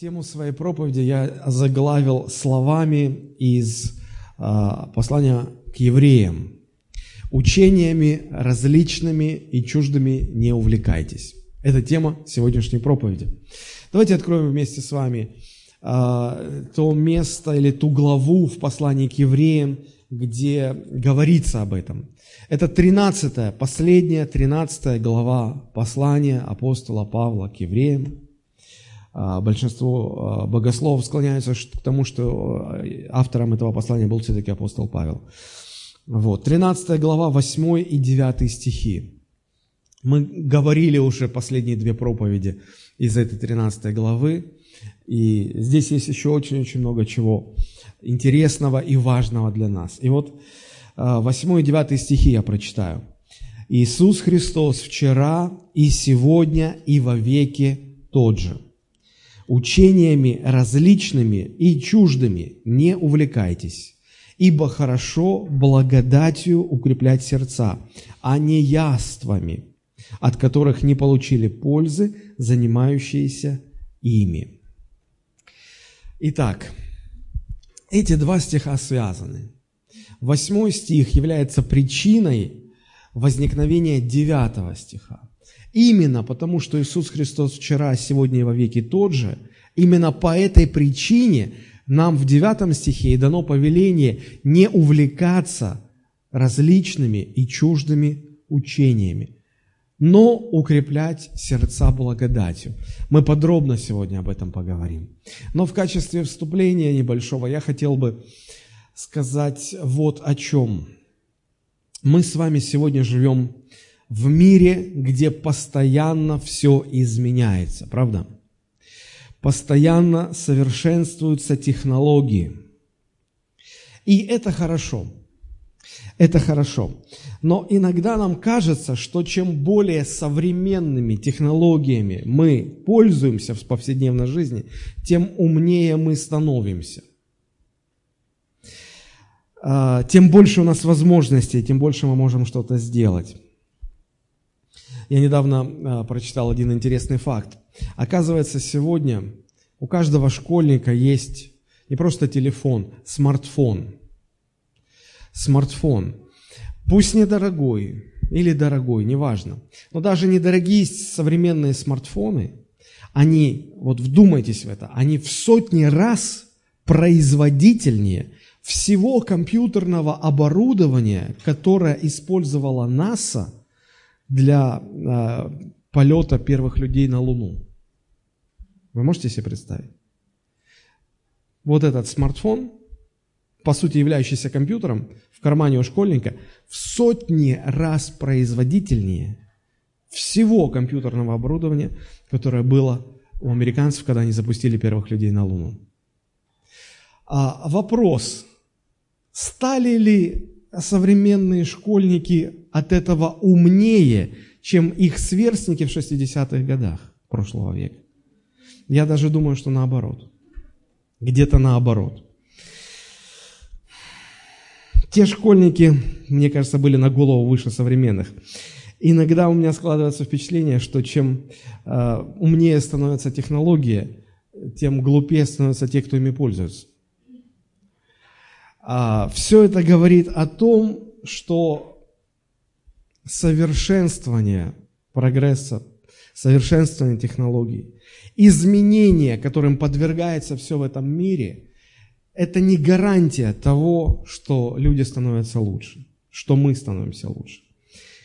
Тему своей проповеди я заглавил словами из э, послания к евреям. Учениями различными и чуждыми не увлекайтесь. Это тема сегодняшней проповеди. Давайте откроем вместе с вами э, то место или ту главу в послании к евреям, где говорится об этом. Это 13 последняя 13 глава послания апостола Павла к евреям. А, большинство а, богословов склоняются к тому, что а, автором этого послания был все-таки апостол Павел. Вот. 13 глава, 8 и 9 стихи. Мы говорили уже последние две проповеди из этой 13 главы, и здесь есть еще очень-очень много чего интересного и важного для нас. И вот 8 и 9 стихи я прочитаю. «Иисус Христос вчера и сегодня и во веки тот же» учениями различными и чуждыми не увлекайтесь, ибо хорошо благодатью укреплять сердца, а не яствами, от которых не получили пользы, занимающиеся ими. Итак, эти два стиха связаны. Восьмой стих является причиной возникновения девятого стиха. Именно потому, что Иисус Христос вчера, сегодня и во веки тот же, именно по этой причине нам в девятом стихе и дано повеление не увлекаться различными и чуждыми учениями, но укреплять сердца благодатью. Мы подробно сегодня об этом поговорим. Но в качестве вступления небольшого я хотел бы сказать вот о чем. Мы с вами сегодня живем в мире, где постоянно все изменяется, правда? Постоянно совершенствуются технологии. И это хорошо. Это хорошо. Но иногда нам кажется, что чем более современными технологиями мы пользуемся в повседневной жизни, тем умнее мы становимся. А, тем больше у нас возможностей, тем больше мы можем что-то сделать. Я недавно а, прочитал один интересный факт. Оказывается, сегодня у каждого школьника есть не просто телефон, смартфон. Смартфон. Пусть недорогой или дорогой, неважно. Но даже недорогие современные смартфоны, они, вот вдумайтесь в это, они в сотни раз производительнее всего компьютерного оборудования, которое использовала НАСА – для э, полета первых людей на Луну. Вы можете себе представить? Вот этот смартфон, по сути являющийся компьютером, в кармане у школьника, в сотни раз производительнее всего компьютерного оборудования, которое было у американцев, когда они запустили первых людей на Луну. А вопрос, стали ли современные школьники от этого умнее, чем их сверстники в 60-х годах прошлого века. Я даже думаю, что наоборот. Где-то наоборот. Те школьники, мне кажется, были на голову выше современных. Иногда у меня складывается впечатление, что чем э, умнее становится технология, тем глупее становятся те, кто ими пользуются. А, все это говорит о том, что совершенствование прогресса, совершенствование технологий, изменения, которым подвергается все в этом мире, это не гарантия того, что люди становятся лучше, что мы становимся лучше.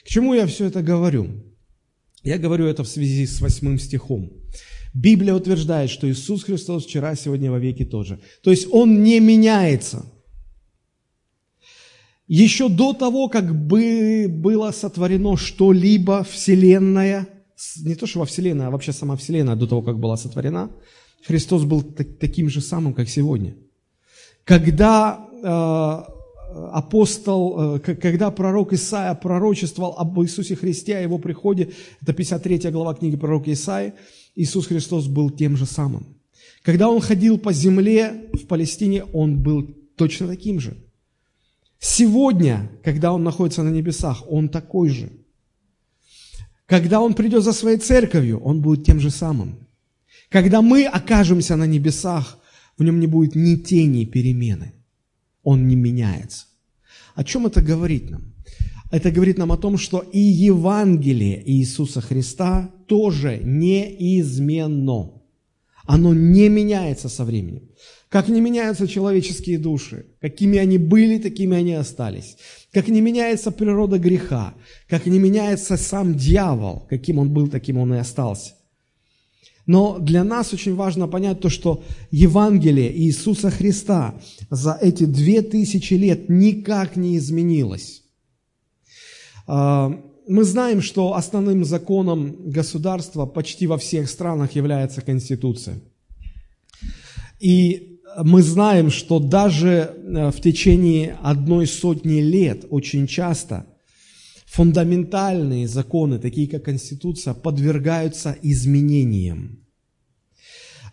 К чему я все это говорю? Я говорю это в связи с восьмым стихом. Библия утверждает, что Иисус Христос вчера, сегодня, во веки тоже. То есть Он не меняется – еще до того, как бы было сотворено что-либо, Вселенная, не то что во Вселенной, а вообще сама Вселенная, до того, как была сотворена, Христос был таким же самым, как сегодня. Когда э, апостол, э, когда пророк Исаия пророчествовал об Иисусе Христе, о Его приходе, это 53 глава книги пророка Исаии, Иисус Христос был тем же самым. Когда Он ходил по земле в Палестине, Он был точно таким же. Сегодня, когда Он находится на небесах, Он такой же. Когда Он придет за своей церковью, Он будет тем же самым. Когда мы окажемся на небесах, в нем не будет ни тени перемены. Он не меняется. О чем это говорит нам? Это говорит нам о том, что и Евангелие Иисуса Христа тоже неизменно. Оно не меняется со временем. Как не меняются человеческие души, какими они были, такими они остались. Как не меняется природа греха, как не меняется сам дьявол, каким он был, таким он и остался. Но для нас очень важно понять то, что Евангелие Иисуса Христа за эти две тысячи лет никак не изменилось. А, мы знаем, что основным законом государства почти во всех странах является Конституция. И мы знаем, что даже э, в течение одной сотни лет очень часто фундаментальные законы, такие как Конституция, подвергаются изменениям.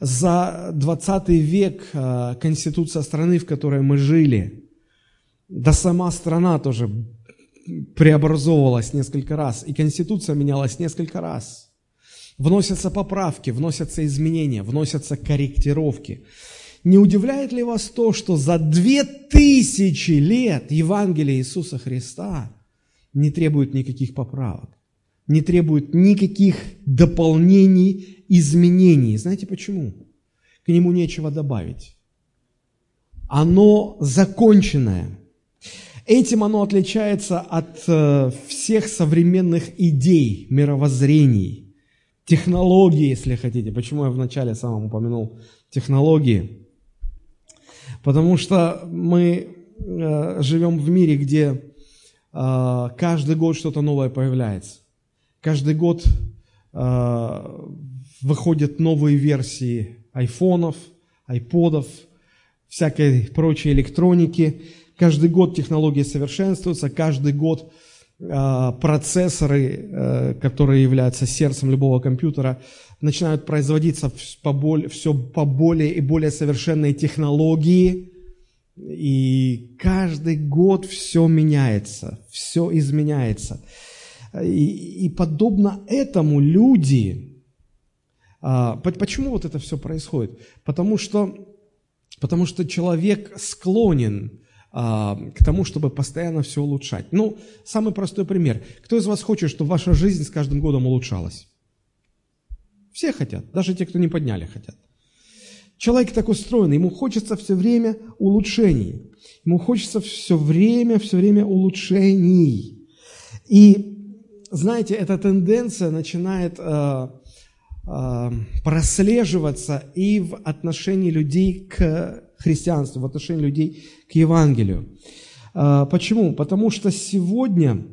За 20 век э, Конституция страны, в которой мы жили, да сама страна тоже преобразовывалась несколько раз, и Конституция менялась несколько раз. Вносятся поправки, вносятся изменения, вносятся корректировки. Не удивляет ли вас то, что за две тысячи лет Евангелие Иисуса Христа не требует никаких поправок, не требует никаких дополнений, изменений? Знаете почему? К нему нечего добавить. Оно законченное. Этим оно отличается от э, всех современных идей, мировоззрений, технологий, если хотите. Почему я вначале самом упомянул технологии? Потому что мы э, живем в мире, где э, каждый год что-то новое появляется. Каждый год э, выходят новые версии айфонов, айподов, всякой прочей электроники. Каждый год технологии совершенствуются, каждый год процессоры, э, которые являются сердцем любого компьютера, начинают производиться все по более и более совершенной технологии, и каждый год все меняется, все изменяется. И, и подобно этому люди, а, почему вот это все происходит? Потому что, потому что человек склонен к тому, чтобы постоянно все улучшать. Ну, самый простой пример. Кто из вас хочет, чтобы ваша жизнь с каждым годом улучшалась? Все хотят, даже те, кто не подняли, хотят. Человек так устроен, ему хочется все время улучшений. Ему хочется все время, все время улучшений. И, знаете, эта тенденция начинает э, э, прослеживаться и в отношении людей к христианству, в отношении людей к Евангелию. Э, почему? Потому что сегодня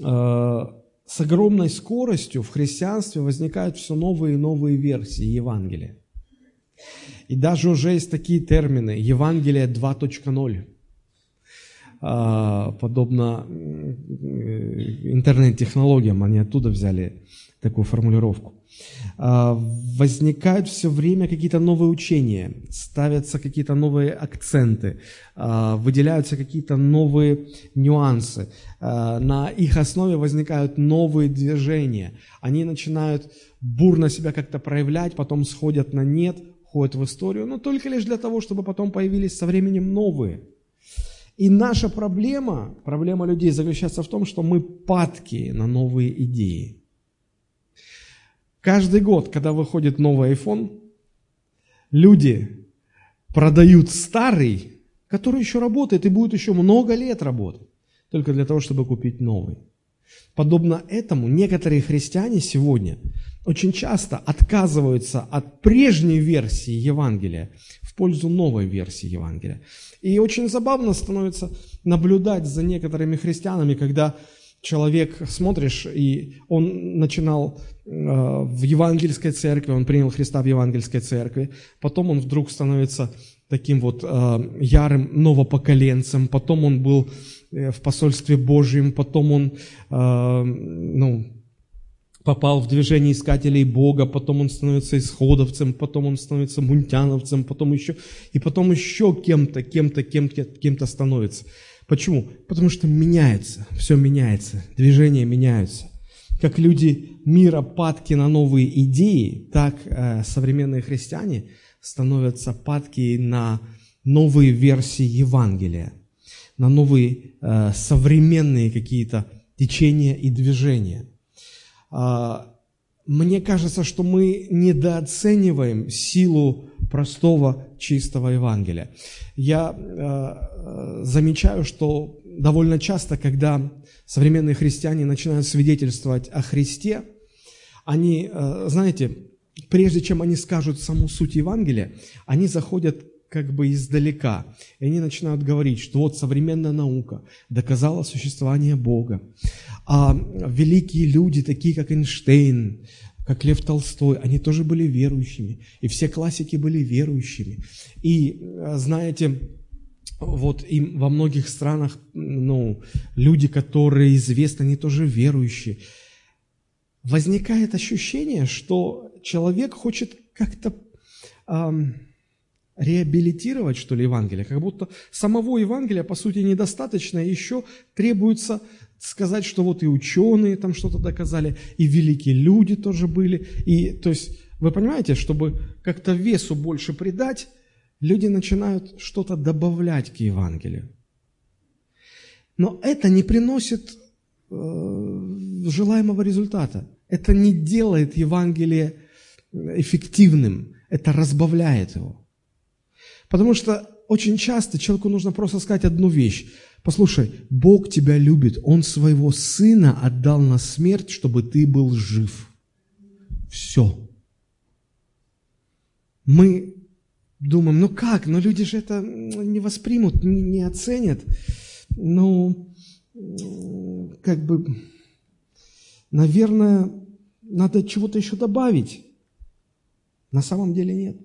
э, с огромной скоростью в христианстве возникают все новые и новые версии Евангелия. И даже уже есть такие термины Евангелие 2.0 а, подобно интернет-технологиям, они оттуда взяли такую формулировку. А, возникают все время какие-то новые учения, ставятся какие-то новые акценты, а, выделяются какие-то новые нюансы. А, на их основе возникают новые движения. Они начинают бурно себя как-то проявлять, потом сходят на нет, ходят в историю, но только лишь для того, чтобы потом появились со временем новые. И наша проблема, проблема людей заключается в том, что мы падки на новые идеи. Каждый год, когда выходит новый iPhone, люди продают старый, который еще работает и будет еще много лет работать, только для того, чтобы купить новый. Подобно этому некоторые христиане сегодня очень часто отказываются от прежней версии Евангелия в пользу новой версии Евангелия. И очень забавно становится наблюдать за некоторыми христианами, когда человек, смотришь, и он начинал э, в евангельской церкви, он принял Христа в евангельской церкви, потом он вдруг становится таким вот э, ярым новопоколенцем, потом он был э, в посольстве Божьем, потом он, э, ну, попал в движение искателей Бога, потом он становится исходовцем, потом он становится мунтяновцем, потом еще, и потом еще кем-то, кем-то, кем-то, кем-то становится. Почему? Потому что меняется, все меняется, движения меняются. как люди мира падки на новые идеи, так э, современные христиане становятся падки на новые версии Евангелия, на новые э, современные какие-то течения и движения. Э, мне кажется, что мы недооцениваем силу простого, чистого Евангелия. Я э, замечаю, что довольно часто, когда современные христиане начинают свидетельствовать о Христе, они, э, знаете, прежде чем они скажут саму суть Евангелия, они заходят как бы издалека. И они начинают говорить, что вот современная наука доказала существование Бога. А великие люди, такие как Эйнштейн, как Лев Толстой, они тоже были верующими. И все классики были верующими. И, э, знаете, вот им во многих странах, ну, люди, которые известны, они тоже верующие. Возникает ощущение, что человек хочет как-то эм, реабилитировать, что ли, Евангелие, как будто самого Евангелия, по сути, недостаточно, еще требуется сказать, что вот и ученые там что-то доказали, и великие люди тоже были, и, то есть, вы понимаете, чтобы как-то весу больше придать, люди начинают что-то добавлять к Евангелию. Но это не приносит э, желаемого результата. Это не делает Евангелие эффективным, это разбавляет его. Потому что очень часто человеку нужно просто сказать одну вещь. Послушай, Бог тебя любит, Он своего Сына отдал на смерть, чтобы ты был жив. Все. Мы думаем, ну как, но люди же это не воспримут, не, оценят. Ну, как бы, наверное, надо чего-то еще добавить. На самом деле нет.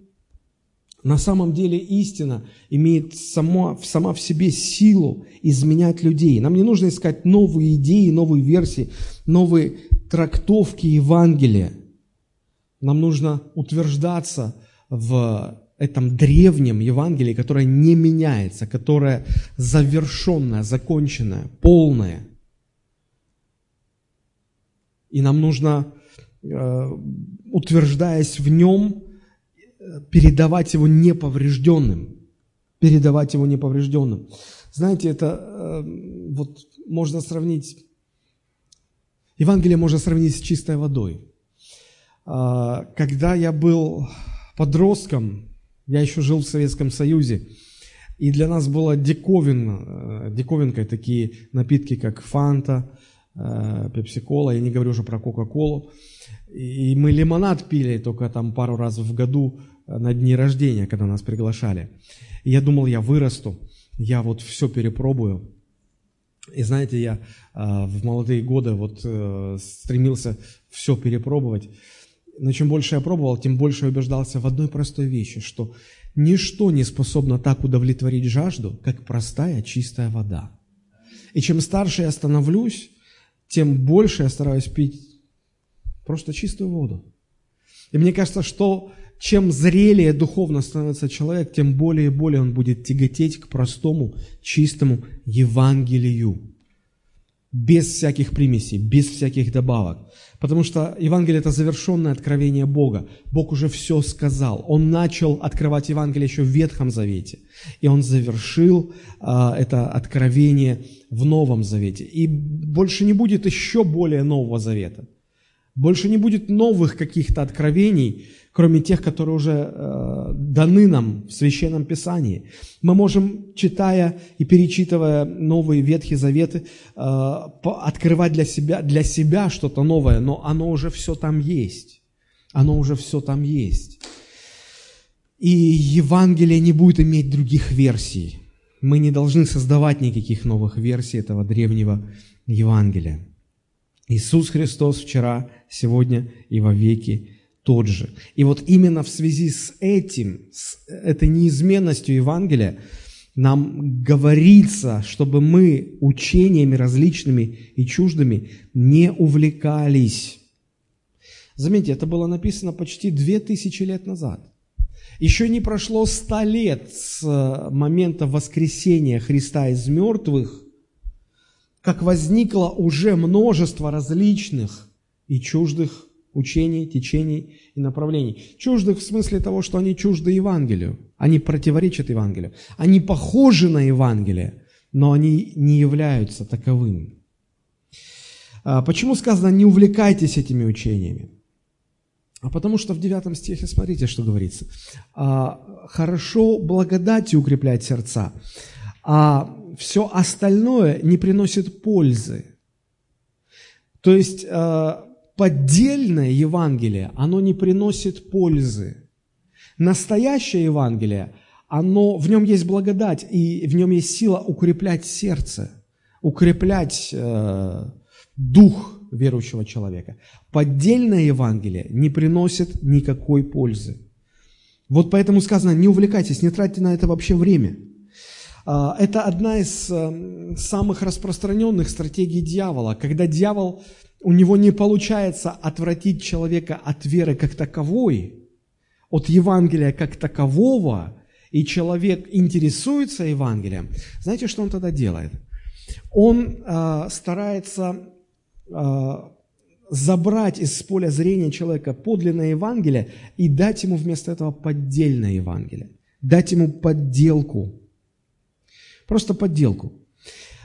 На самом деле истина имеет сама, сама в себе силу изменять людей. Нам не нужно искать новые идеи, новые версии, новые трактовки Евангелия. Нам нужно утверждаться в этом древнем Евангелии, которое не меняется, которое завершенное, законченное, полное. И нам нужно, э, утверждаясь в нем, передавать его неповрежденным. Передавать его неповрежденным. Знаете, это э, вот можно сравнить, Евангелие можно сравнить с чистой водой. А, когда я был подростком, я еще жил в Советском Союзе, и для нас было диковин, э, диковинкой такие напитки, как фанта, э, пепси-кола, я не говорю уже про кока-колу. И мы лимонад пили только там пару раз в году на дни рождения, когда нас приглашали. И я думал, я вырасту, я вот все перепробую. И знаете, я в молодые годы вот стремился все перепробовать. Но чем больше я пробовал, тем больше я убеждался в одной простой вещи, что ничто не способно так удовлетворить жажду, как простая чистая вода. И чем старше я становлюсь, тем больше я стараюсь пить просто чистую воду. И мне кажется, что чем зрелее духовно становится человек, тем более и более он будет тяготеть к простому, чистому Евангелию без всяких примесей, без всяких добавок. Потому что Евангелие – это завершенное откровение Бога. Бог уже все сказал. Он начал открывать Евангелие еще в Ветхом Завете. И Он завершил а, это откровение в Новом Завете. И больше не будет еще более Нового Завета. Больше не будет новых каких-то откровений, кроме тех, которые уже э, даны нам в Священном Писании. Мы можем, читая и перечитывая новые Ветхие Заветы, э, открывать для себя, для себя что-то новое, но оно уже все там есть. Оно уже все там есть. И Евангелие не будет иметь других версий. Мы не должны создавать никаких новых версий этого древнего Евангелия. Иисус Христос вчера, сегодня и во веки тот же. И вот именно в связи с этим, с этой неизменностью Евангелия, нам говорится, чтобы мы учениями различными и чуждыми не увлекались. Заметьте, это было написано почти две тысячи лет назад. Еще не прошло ста лет с момента воскресения Христа из мертвых, как возникло уже множество различных и чуждых учений, течений и направлений. Чуждых в смысле того, что они чужды Евангелию, они противоречат Евангелию. Они похожи на Евангелие, но они не являются таковыми. А почему сказано «не увлекайтесь этими учениями»? А потому что в 9 стихе, смотрите, что говорится. А, «Хорошо благодатью укреплять сердца, а все остальное не приносит пользы». То есть а, поддельное Евангелие, оно не приносит пользы. Настоящее Евангелие, оно, в нем есть благодать, и в нем есть сила укреплять сердце, укреплять э, дух верующего человека. Поддельное Евангелие не приносит никакой пользы. Вот поэтому сказано, не увлекайтесь, не тратьте на это вообще время. А, это одна из э, самых распространенных стратегий дьявола, когда дьявол у него не получается отвратить человека от веры как таковой, от Евангелия как такового, и человек интересуется Евангелием, знаете, что он тогда делает? Он э, старается э, забрать из поля зрения человека подлинное Евангелие и дать ему вместо этого поддельное Евангелие, дать ему подделку, просто подделку.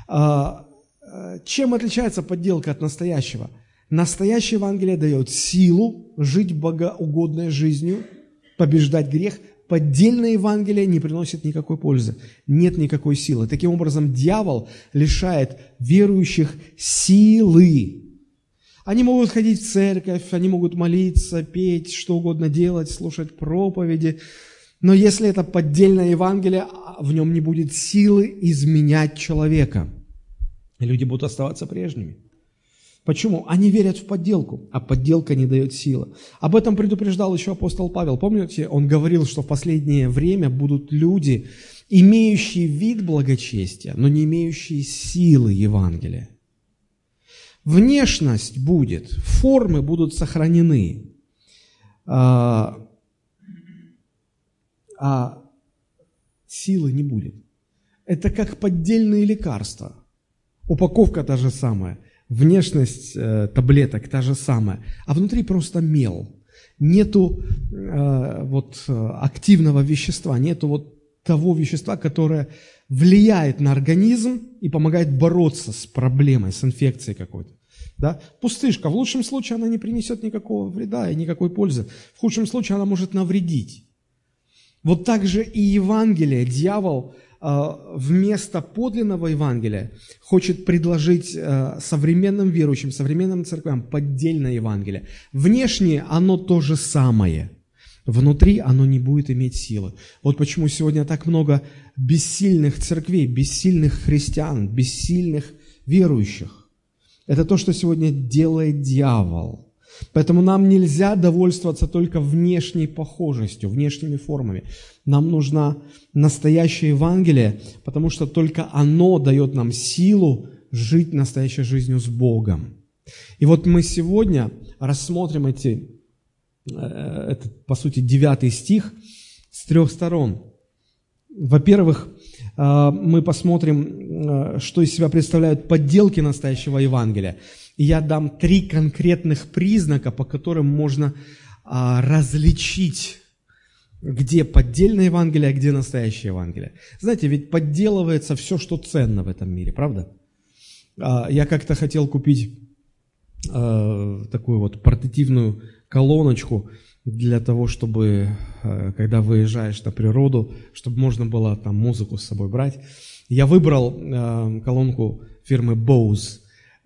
Э, чем отличается подделка от настоящего? Настоящее Евангелие дает силу жить богоугодной жизнью, побеждать грех. Поддельное Евангелие не приносит никакой пользы, нет никакой силы. Таким образом, дьявол лишает верующих силы. Они могут ходить в церковь, они могут молиться, петь, что угодно делать, слушать проповеди. Но если это поддельное Евангелие, в нем не будет силы изменять человека – люди будут оставаться прежними. Почему? Они верят в подделку, а подделка не дает силы. Об этом предупреждал еще апостол Павел. Помните, он говорил, что в последнее время будут люди, имеющие вид благочестия, но не имеющие силы Евангелия. Внешность будет, формы будут сохранены, а, а силы не будет. Это как поддельные лекарства – Упаковка та же самая, внешность э, таблеток та же самая, а внутри просто мел. Нету э, вот активного вещества, нету вот того вещества, которое влияет на организм и помогает бороться с проблемой, с инфекцией какой-то. Да? Пустышка, в лучшем случае она не принесет никакого вреда и никакой пользы. В худшем случае она может навредить. Вот так же и Евангелие, дьявол Э, вместо подлинного Евангелия хочет предложить э, современным верующим, современным церквям поддельное Евангелие. Внешне оно то же самое, внутри оно не будет иметь силы. Вот почему сегодня так много бессильных церквей, бессильных христиан, бессильных верующих. Это то, что сегодня делает дьявол – Поэтому нам нельзя довольствоваться только внешней похожестью, внешними формами. Нам нужна настоящее Евангелие, потому что только оно дает нам силу жить настоящей жизнью с Богом. И вот мы сегодня рассмотрим эти, э, этот, по сути, девятый стих с трех сторон. Во-первых, э, мы посмотрим, э, что из себя представляют подделки настоящего Евангелия. Я дам три конкретных признака, по которым можно а, различить, где поддельное Евангелие, а где настоящее Евангелие. Знаете, ведь подделывается все, что ценно в этом мире, правда? А, я как-то хотел купить а, такую вот портативную колоночку для того, чтобы, а, когда выезжаешь на природу, чтобы можно было там музыку с собой брать. Я выбрал а, колонку фирмы Bose –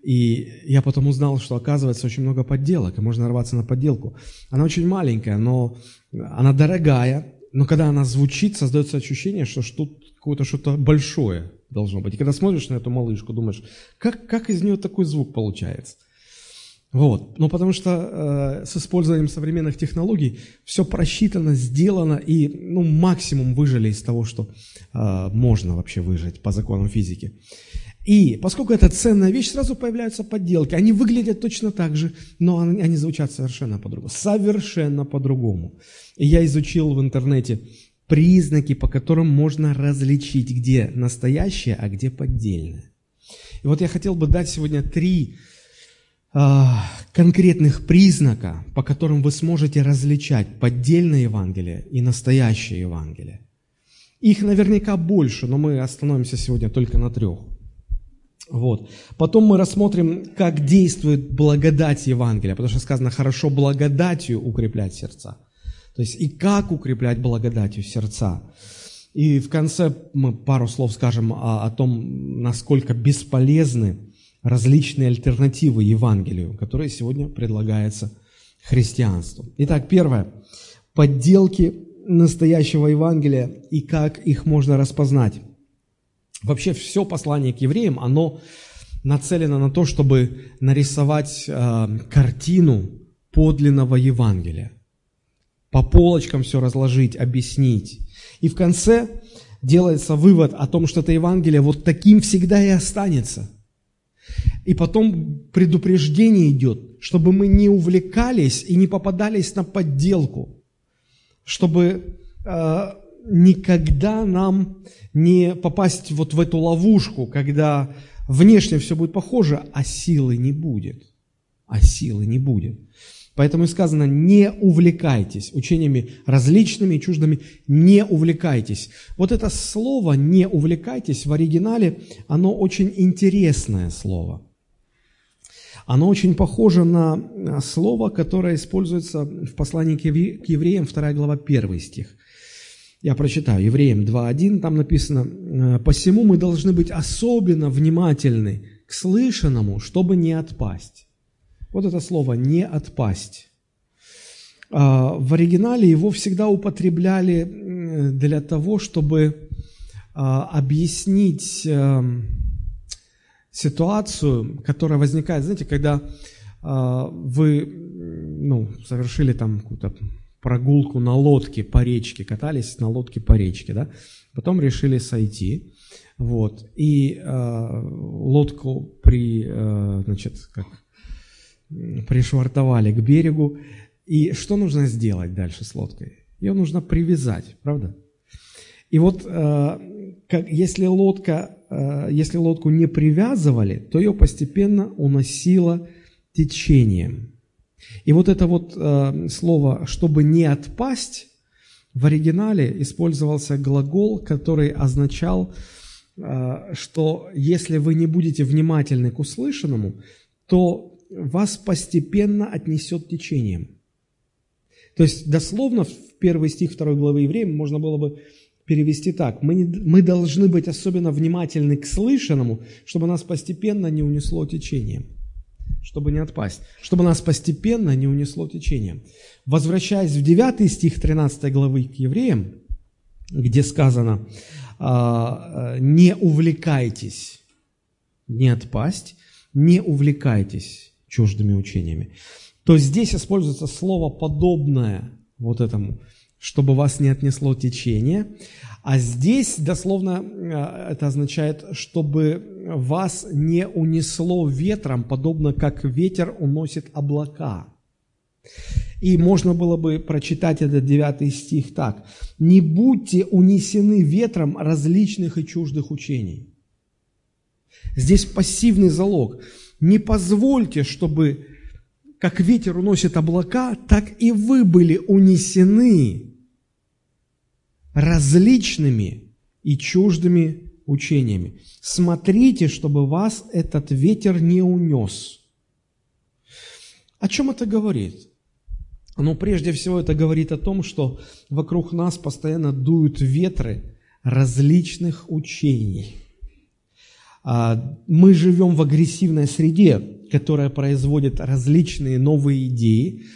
и я потом узнал, что оказывается очень много подделок, и можно нарваться на подделку. Она очень маленькая, но она дорогая, но когда она звучит, создается ощущение, что тут какое-то что-то большое должно быть. И когда смотришь на эту малышку, думаешь, как, как из нее такой звук получается? Вот. Ну, потому что э, с использованием современных технологий все просчитано, сделано, и ну, максимум выжили из того, что э, можно вообще выжить по законам физики. И поскольку это ценная вещь, сразу появляются подделки. Они выглядят точно так же, но они звучат совершенно по-другому. Совершенно по-другому. И я изучил в интернете признаки, по которым можно различить, где настоящее, а где поддельное. И вот я хотел бы дать сегодня три а, конкретных признака, по которым вы сможете различать поддельное Евангелие и настоящее Евангелие. Их наверняка больше, но мы остановимся сегодня только на трех. Вот. Потом мы рассмотрим, как действует благодать Евангелия, потому что сказано хорошо благодатью укреплять сердца. То есть и как укреплять благодатью сердца. И в конце мы пару слов скажем о, о том, насколько бесполезны различные альтернативы Евангелию, которые сегодня предлагаются христианству. Итак, первое. Подделки настоящего Евангелия и как их можно распознать. Вообще все послание к евреям, оно нацелено на то, чтобы нарисовать э, картину подлинного Евангелия. По полочкам все разложить, объяснить. И в конце делается вывод о том, что это Евангелие вот таким всегда и останется. И потом предупреждение идет, чтобы мы не увлекались и не попадались на подделку, чтобы э, никогда нам не попасть вот в эту ловушку, когда внешне все будет похоже, а силы не будет. А силы не будет. Поэтому и сказано, не увлекайтесь учениями различными и чуждыми, не увлекайтесь. Вот это слово «не увлекайтесь» в оригинале, оно очень интересное слово. Оно очень похоже на слово, которое используется в послании к евреям, 2 глава, 1 стих. Я прочитаю, Евреям 2.1, там написано, «Посему мы должны быть особенно внимательны к слышанному, чтобы не отпасть». Вот это слово «не отпасть». А, в оригинале его всегда употребляли для того, чтобы а, объяснить эм, ситуацию, которая возникает, знаете, когда а, вы ну, совершили там какую-то прогулку на лодке по речке, катались на лодке по речке, да, потом решили сойти, вот, и э, лодку при, э, значит, как пришвартовали к берегу. И что нужно сделать дальше с лодкой? Ее нужно привязать, правда? И вот э, как, если, лодка, э, если лодку не привязывали, то ее постепенно уносило течением. И вот это вот э, слово «чтобы не отпасть» в оригинале использовался глагол, который означал, что если вы не будете внимательны к услышанному, то вас постепенно отнесет течением. То есть дословно в первый стих второй главы Евреям можно было бы перевести так. Мы, не, мы должны быть особенно внимательны к слышанному, чтобы нас постепенно не унесло течением. Чтобы не отпасть. Чтобы нас постепенно не унесло течением. Возвращаясь в 9 стих 13 главы к евреям, где сказано, «А, а, не увлекайтесь, не отпасть, не увлекайтесь чуждыми учениями, то здесь используется слово подобное вот этому, чтобы вас не отнесло течение, а здесь дословно э, это означает, чтобы вас не унесло ветром, подобно как ветер уносит облака. И можно было бы прочитать этот девятый стих так. «Не будьте унесены ветром различных и чуждых учений». Здесь пассивный залог – не позвольте, чтобы, как ветер уносит облака, так и вы были унесены различными и чуждыми учениями. Смотрите, чтобы вас этот ветер не унес. О чем это говорит? Ну, прежде всего, это говорит о том, что вокруг нас постоянно дуют ветры различных учений – а, мы живем в агрессивной среде, которая производит различные новые идеи,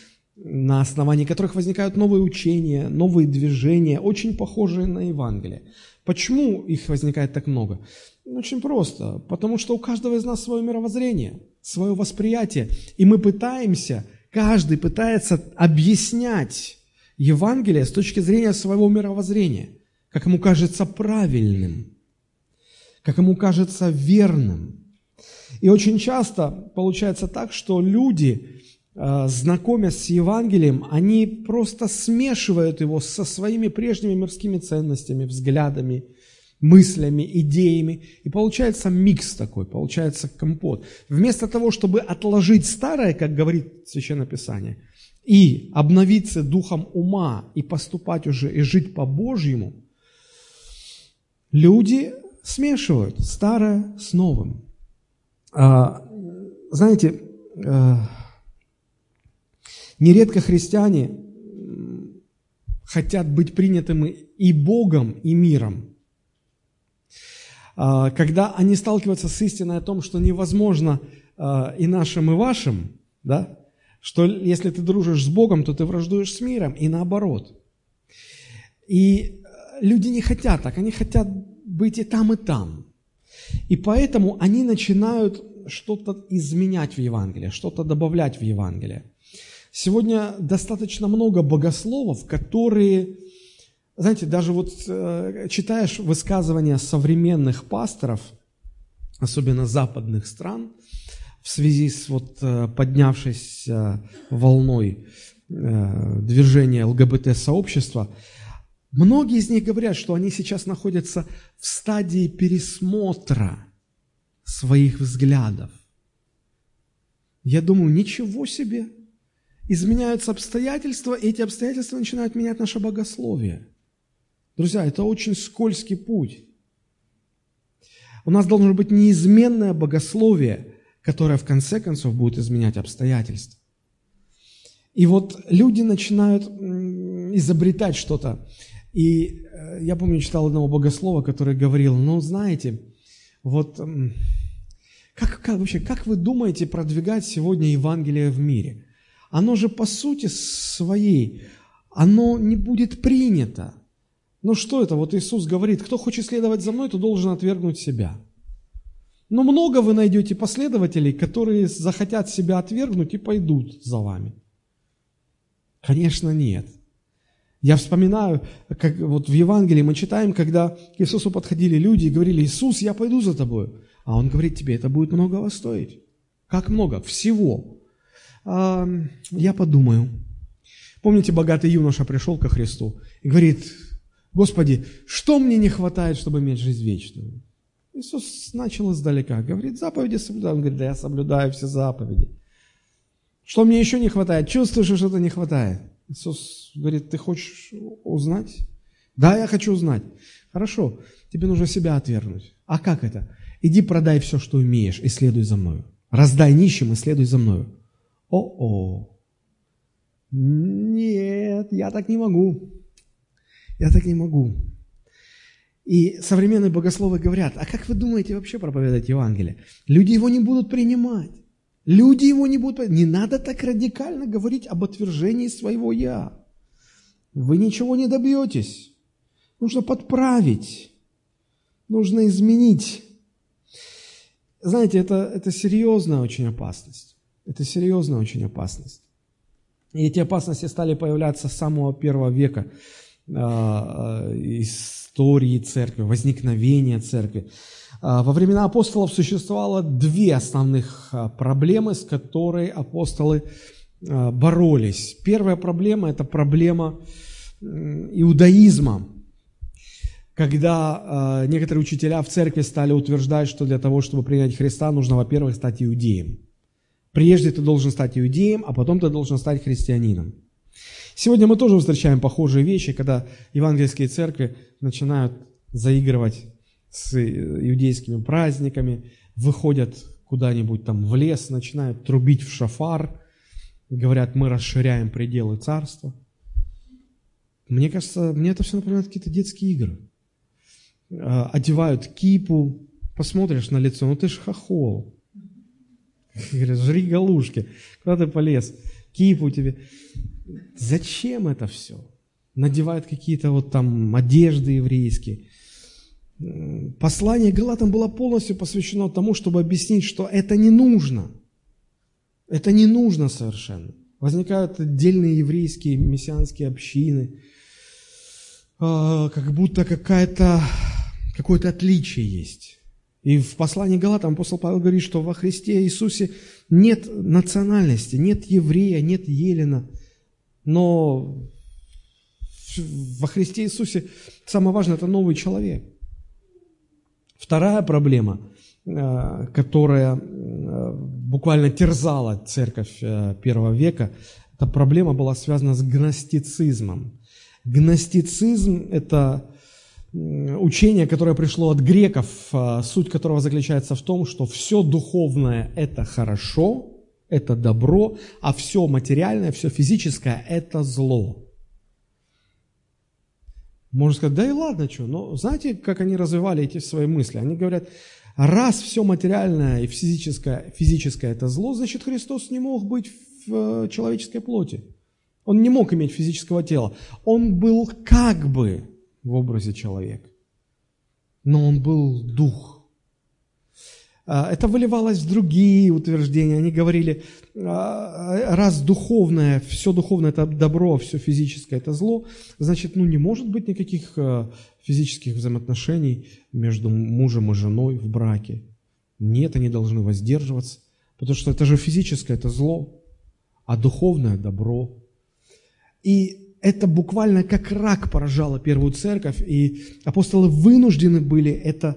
на основании которых возникают новые учения, новые движения, очень похожие на Евангелие. Почему их возникает так много? Очень просто. Потому что у каждого из нас свое мировоззрение, свое восприятие. И мы пытаемся, каждый пытается объяснять Евангелие с точки зрения своего мировоззрения, как ему кажется правильным как ему кажется верным. И очень часто получается так, что люди, знакомясь с Евангелием, они просто смешивают его со своими прежними мирскими ценностями, взглядами, мыслями, идеями. И получается микс такой, получается компот. Вместо того, чтобы отложить старое, как говорит Священное Писание, и обновиться духом ума, и поступать уже, и жить по-божьему, люди смешивают старое с новым. А, знаете, а, нередко христиане хотят быть принятыми и Богом, и миром. А, когда они сталкиваются с истиной о том, что невозможно а, и нашим, и вашим, да, что если ты дружишь с Богом, то ты враждуешь с миром, и наоборот. И люди не хотят так, они хотят быть и там, и там. И поэтому они начинают что-то изменять в Евангелие, что-то добавлять в Евангелие. Сегодня достаточно много богословов, которые, знаете, даже вот э, читаешь высказывания современных пасторов, особенно западных стран, в связи с вот э, поднявшейся волной э, движения ЛГБТ-сообщества, многие из них говорят, что они сейчас находятся в стадии пересмотра своих взглядов. Я думаю, ничего себе – изменяются обстоятельства, и эти обстоятельства начинают менять наше богословие. Друзья, это очень скользкий путь. У нас должно быть неизменное богословие, которое в конце концов будет изменять обстоятельства. И вот люди начинают изобретать что-то. И э, я помню, читал одного богослова, который говорил, ну, знаете, вот как, как вообще, как вы думаете продвигать сегодня Евангелие в мире? Оно же по сути своей, оно не будет принято. Ну что это? Вот Иисус говорит, кто хочет следовать за мной, то должен отвергнуть себя. Но много вы найдете последователей, которые захотят себя отвергнуть и пойдут за вами. Конечно, нет. Я вспоминаю, как вот в Евангелии мы читаем, когда к Иисусу подходили люди и говорили, Иисус, я пойду за тобой. А Он говорит тебе, это будет многого стоить. Как много? Всего я подумаю. Помните, богатый юноша пришел ко Христу и говорит, Господи, что мне не хватает, чтобы иметь жизнь вечную? Иисус начал издалека, говорит, заповеди соблюдаю. Он говорит, да я соблюдаю все заповеди. Что мне еще не хватает? Чувствуешь, что что-то не хватает? Иисус говорит, ты хочешь узнать? Да, я хочу узнать. Хорошо, тебе нужно себя отвергнуть. А как это? Иди продай все, что умеешь, и следуй за мною. Раздай нищим и следуй за мною. О-о. Нет, я так не могу. Я так не могу. И современные богословы говорят, а как вы думаете вообще проповедовать Евангелие? Люди его не будут принимать. Люди его не будут. Не надо так радикально говорить об отвержении своего «я». Вы ничего не добьетесь. Нужно подправить. Нужно изменить. Знаете, это, это серьезная очень опасность. Это серьезная очень опасность. И эти опасности стали появляться с самого первого века э, истории церкви, возникновения церкви. Э, во времена апостолов существовало две основных проблемы, с которой апостолы боролись. Первая проблема – это проблема иудаизма, когда некоторые учителя в церкви стали утверждать, что для того, чтобы принять Христа, нужно, во-первых, стать иудеем. Прежде ты должен стать иудеем, а потом ты должен стать христианином. Сегодня мы тоже встречаем похожие вещи, когда евангельские церкви начинают заигрывать с иудейскими праздниками, выходят куда-нибудь там в лес, начинают трубить в шафар, говорят, мы расширяем пределы царства. Мне кажется, мне это все напоминает какие-то детские игры. А, одевают кипу, посмотришь на лицо, ну ты ж хохол. Говорят, жри галушки. Куда ты полез? Кипу тебе. Зачем это все? Надевают какие-то вот там одежды еврейские. Послание Галатам было полностью посвящено тому, чтобы объяснить, что это не нужно. Это не нужно совершенно. Возникают отдельные еврейские мессианские общины, а, как будто какая-то, какое-то отличие есть. И в послании Галатам апостол Павел говорит, что во Христе Иисусе нет национальности, нет еврея, нет елена, но во Христе Иисусе самое важное – это новый человек. Вторая проблема, э, которая э, буквально терзала церковь э, первого века, эта проблема была связана с гностицизмом. Гностицизм – это учение, которое пришло от греков, суть которого заключается в том, что все духовное – это хорошо, это добро, а все материальное, все физическое – это зло. Можно сказать, да и ладно, что. Но знаете, как они развивали эти свои мысли? Они говорят, раз все материальное и физическое, физическое это зло, значит Христос не мог быть в э, человеческой плоти. Он не мог иметь физического тела. Он был как бы в образе человека. Но он был дух. А, это выливалось в другие утверждения. Они говорили, а, раз духовное, все духовное – это добро, все физическое – это зло, значит, ну не может быть никаких а, физических взаимоотношений между мужем и женой в браке. Нет, они должны воздерживаться, потому что это же физическое – это зло, а духовное – добро. И это буквально как рак поражало первую церковь, и апостолы вынуждены были это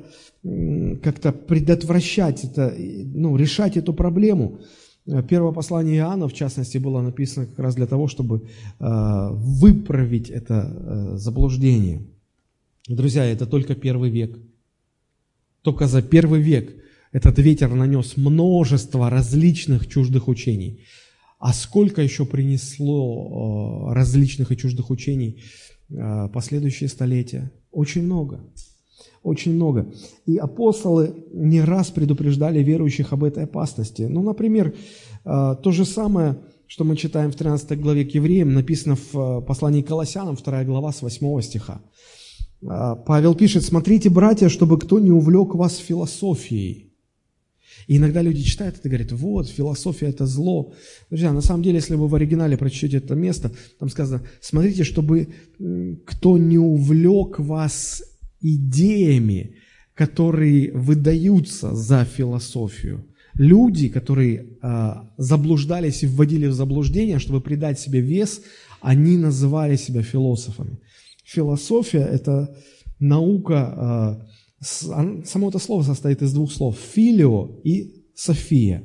как-то предотвращать, это, ну, решать эту проблему. Первое послание Иоанна, в частности, было написано как раз для того, чтобы э, выправить это э, заблуждение. Друзья, это только первый век. Только за первый век этот ветер нанес множество различных чуждых учений. А сколько еще принесло э, различных и чуждых учений э, последующие столетия? Очень много. Очень много. И апостолы не раз предупреждали верующих об этой опасности. Ну, например, э, то же самое, что мы читаем в 13 главе к евреям, написано в послании к Колоссянам, 2 глава с 8 стиха. Павел пишет, «Смотрите, братья, чтобы кто не увлек вас философией, и иногда люди читают это и говорят, вот, философия – это зло. Друзья, на самом деле, если вы в оригинале прочтете это место, там сказано, смотрите, чтобы кто не увлек вас идеями, которые выдаются за философию. Люди, которые а, заблуждались и вводили в заблуждение, чтобы придать себе вес, они называли себя философами. Философия – это наука а, Само это слово состоит из двух слов – филио и софия.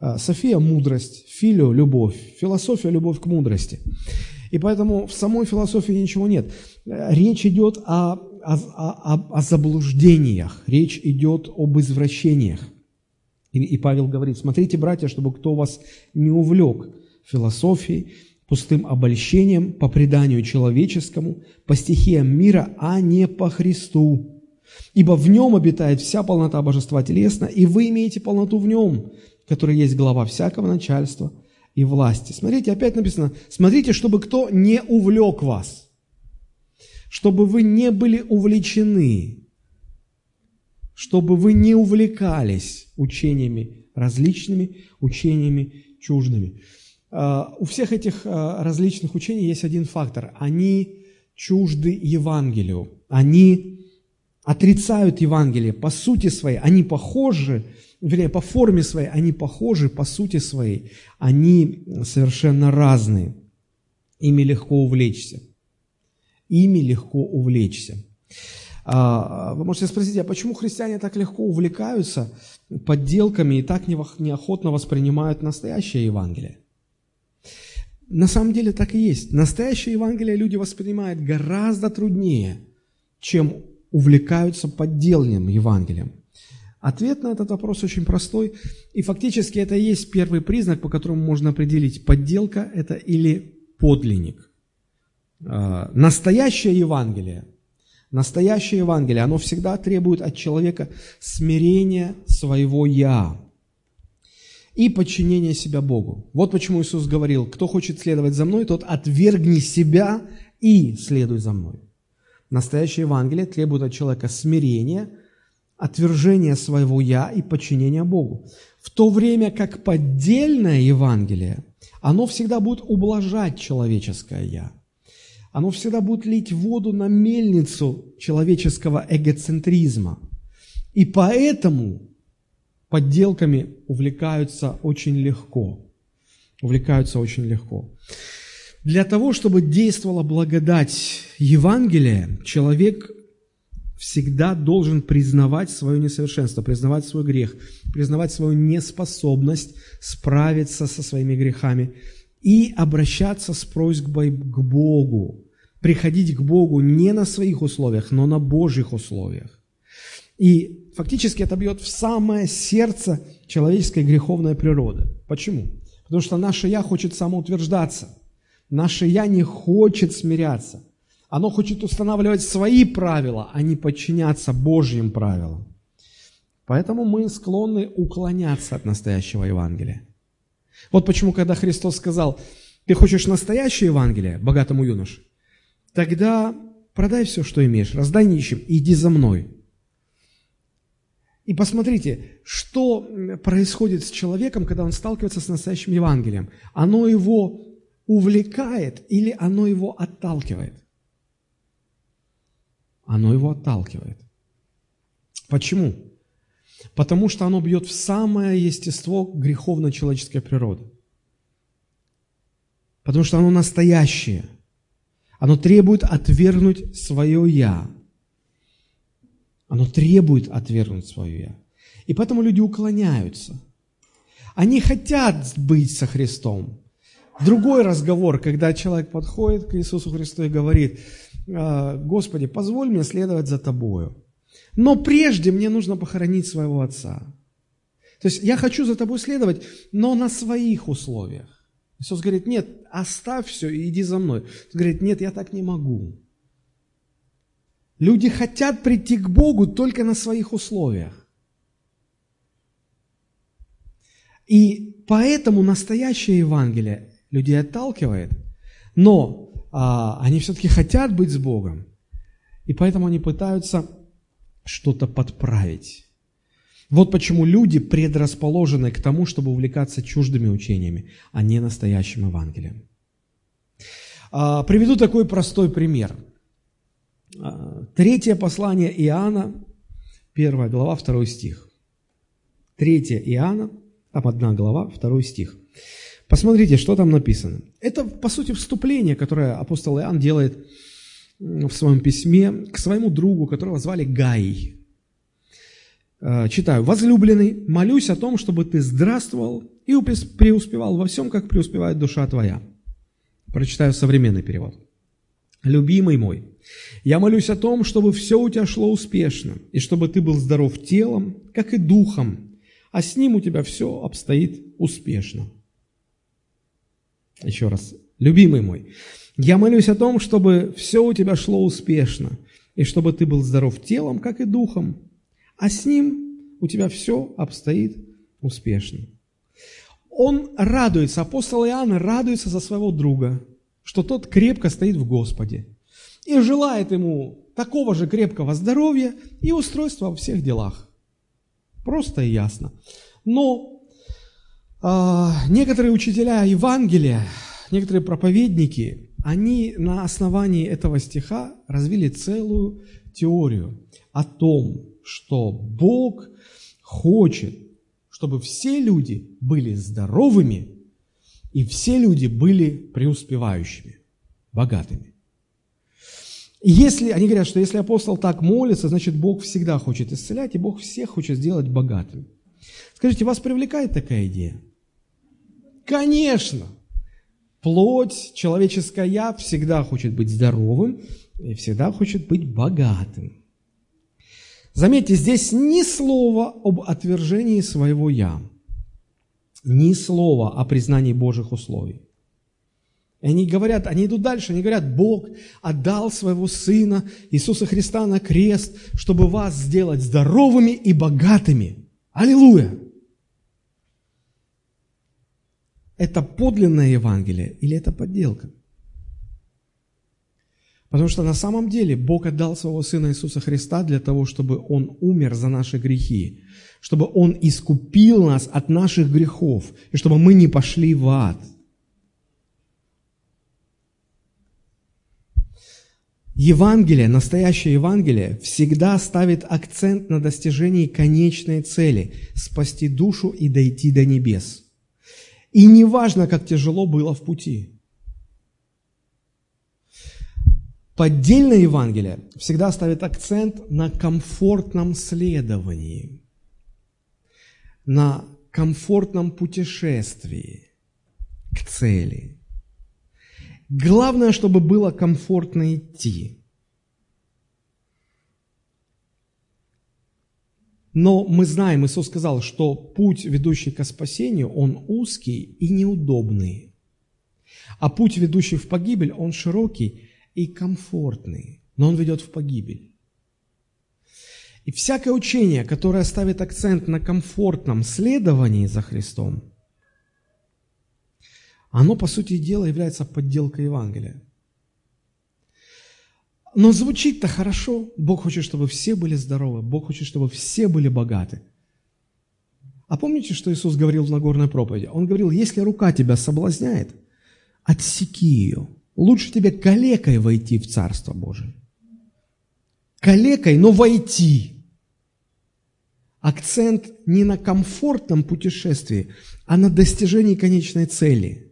А, софия – мудрость, филио – любовь, философия – любовь к мудрости. И поэтому в самой философии ничего нет. Речь идет о, о, о, о заблуждениях, речь идет об извращениях. И, и Павел говорит, смотрите, братья, чтобы кто вас не увлек философией, пустым обольщением, по преданию человеческому, по стихиям мира, а не по Христу. Ибо в нем обитает вся полнота божества телесно, и вы имеете полноту в нем, который есть глава всякого начальства и власти. Смотрите, опять написано, смотрите, чтобы кто не увлек вас, чтобы вы не были увлечены, чтобы вы не увлекались учениями различными, учениями чуждыми. А, у всех этих а, различных учений есть один фактор. Они чужды Евангелию. Они отрицают Евангелие по сути своей, они похожи, вернее, по форме своей, они похожи по сути своей, они совершенно разные. Ими легко увлечься. Ими легко увлечься. А, вы можете спросить, а почему христиане так легко увлекаются подделками и так неохотно воспринимают настоящее Евангелие? На самом деле так и есть. Настоящее Евангелие люди воспринимают гораздо труднее, чем увлекаются поддельным Евангелием? Ответ на этот вопрос очень простой, и фактически это и есть первый признак, по которому можно определить, подделка это или подлинник. А, настоящее Евангелие, настоящее Евангелие, оно всегда требует от человека смирения своего «я» и подчинения себя Богу. Вот почему Иисус говорил, кто хочет следовать за мной, тот отвергни себя и следуй за мной. Настоящее Евангелие требует от человека смирения, отвержения своего «я» и подчинения Богу. В то время как поддельное Евангелие, оно всегда будет ублажать человеческое «я». Оно всегда будет лить воду на мельницу человеческого эгоцентризма. И поэтому подделками увлекаются очень легко. Увлекаются очень легко. Для того, чтобы действовала благодать Евангелия, человек всегда должен признавать свое несовершенство, признавать свой грех, признавать свою неспособность справиться со своими грехами и обращаться с просьбой к Богу, приходить к Богу не на своих условиях, но на Божьих условиях. И фактически это бьет в самое сердце человеческой греховной природы. Почему? Потому что наше «я» хочет самоутверждаться. Наше «я» не хочет смиряться. Оно хочет устанавливать свои правила, а не подчиняться Божьим правилам. Поэтому мы склонны уклоняться от настоящего Евангелия. Вот почему, когда Христос сказал, ты хочешь настоящее Евангелие богатому юноше, тогда продай все, что имеешь, раздай нищим, иди за мной. И посмотрите, что происходит с человеком, когда он сталкивается с настоящим Евангелием. Оно его увлекает или оно его отталкивает? Оно его отталкивает. Почему? Потому что оно бьет в самое естество греховно-человеческой природы. Потому что оно настоящее. Оно требует отвергнуть свое «я», оно требует отвергнуть свое «я». И поэтому люди уклоняются. Они хотят быть со Христом. Другой разговор, когда человек подходит к Иисусу Христу и говорит, «А, Господи, позволь мне следовать за Тобою. Но прежде мне нужно похоронить своего отца. То есть я хочу за тобой следовать, но на своих условиях. Иисус говорит, нет, оставь все и иди за мной. Он говорит, нет, я так не могу. Люди хотят прийти к Богу только на своих условиях. И поэтому настоящее Евангелие людей отталкивает, но а, они все-таки хотят быть с Богом, и поэтому они пытаются что-то подправить. Вот почему люди предрасположены к тому, чтобы увлекаться чуждыми учениями, а не настоящим Евангелием. А, приведу такой простой пример – а, третье послание Иоанна, первая глава, второй стих. Третье Иоанна, там одна глава, второй стих. Посмотрите, что там написано. Это, по сути, вступление, которое апостол Иоанн делает в своем письме к своему другу, которого звали Гай. А, читаю. «Возлюбленный, молюсь о том, чтобы ты здравствовал и преуспевал во всем, как преуспевает душа твоя». Прочитаю современный перевод. «Любимый мой, я молюсь о том, чтобы все у тебя шло успешно, и чтобы ты был здоров телом, как и духом, а с ним у тебя все обстоит успешно. Еще раз. Любимый мой, я молюсь о том, чтобы все у тебя шло успешно, и чтобы ты был здоров телом, как и духом, а с ним у тебя все обстоит успешно. Он радуется, апостол Иоанн радуется за своего друга, что тот крепко стоит в Господе – и желает ему такого же крепкого здоровья и устройства во всех делах. Просто и ясно. Но некоторые учителя Евангелия, некоторые проповедники, они на основании этого стиха развили целую теорию о том, что Бог хочет, чтобы все люди были здоровыми и все люди были преуспевающими, богатыми. Если, они говорят, что если апостол так молится, значит Бог всегда хочет исцелять, и Бог всех хочет сделать богатыми. Скажите, вас привлекает такая идея? Конечно! Плоть, человеческая я всегда хочет быть здоровым и всегда хочет быть богатым. Заметьте, здесь ни слова об отвержении своего «я», ни слова о признании Божьих условий. И они говорят, они идут дальше, они говорят, Бог отдал своего Сына Иисуса Христа на крест, чтобы вас сделать здоровыми и богатыми. Аллилуйя! Это подлинное Евангелие или это подделка? Потому что на самом деле Бог отдал своего Сына Иисуса Христа для того, чтобы Он умер за наши грехи, чтобы Он искупил нас от наших грехов, и чтобы мы не пошли в ад – Евангелие, настоящее Евангелие, всегда ставит акцент на достижении конечной цели – спасти душу и дойти до небес. И неважно, как тяжело было в пути. Поддельное Евангелие всегда ставит акцент на комфортном следовании, на комфортном путешествии к цели. Главное, чтобы было комфортно идти. Но мы знаем, Иисус сказал, что путь, ведущий к спасению, он узкий и неудобный. А путь, ведущий в погибель, он широкий и комфортный, но он ведет в погибель. И всякое учение, которое ставит акцент на комфортном следовании за Христом, оно, по сути дела, является подделкой Евангелия. Но звучит-то хорошо. Бог хочет, чтобы все были здоровы. Бог хочет, чтобы все были богаты. А помните, что Иисус говорил в Нагорной проповеди? Он говорил, если рука тебя соблазняет, отсеки ее. Лучше тебе калекой войти в Царство Божие. Калекой, но войти. Акцент не на комфортном путешествии, а на достижении конечной цели.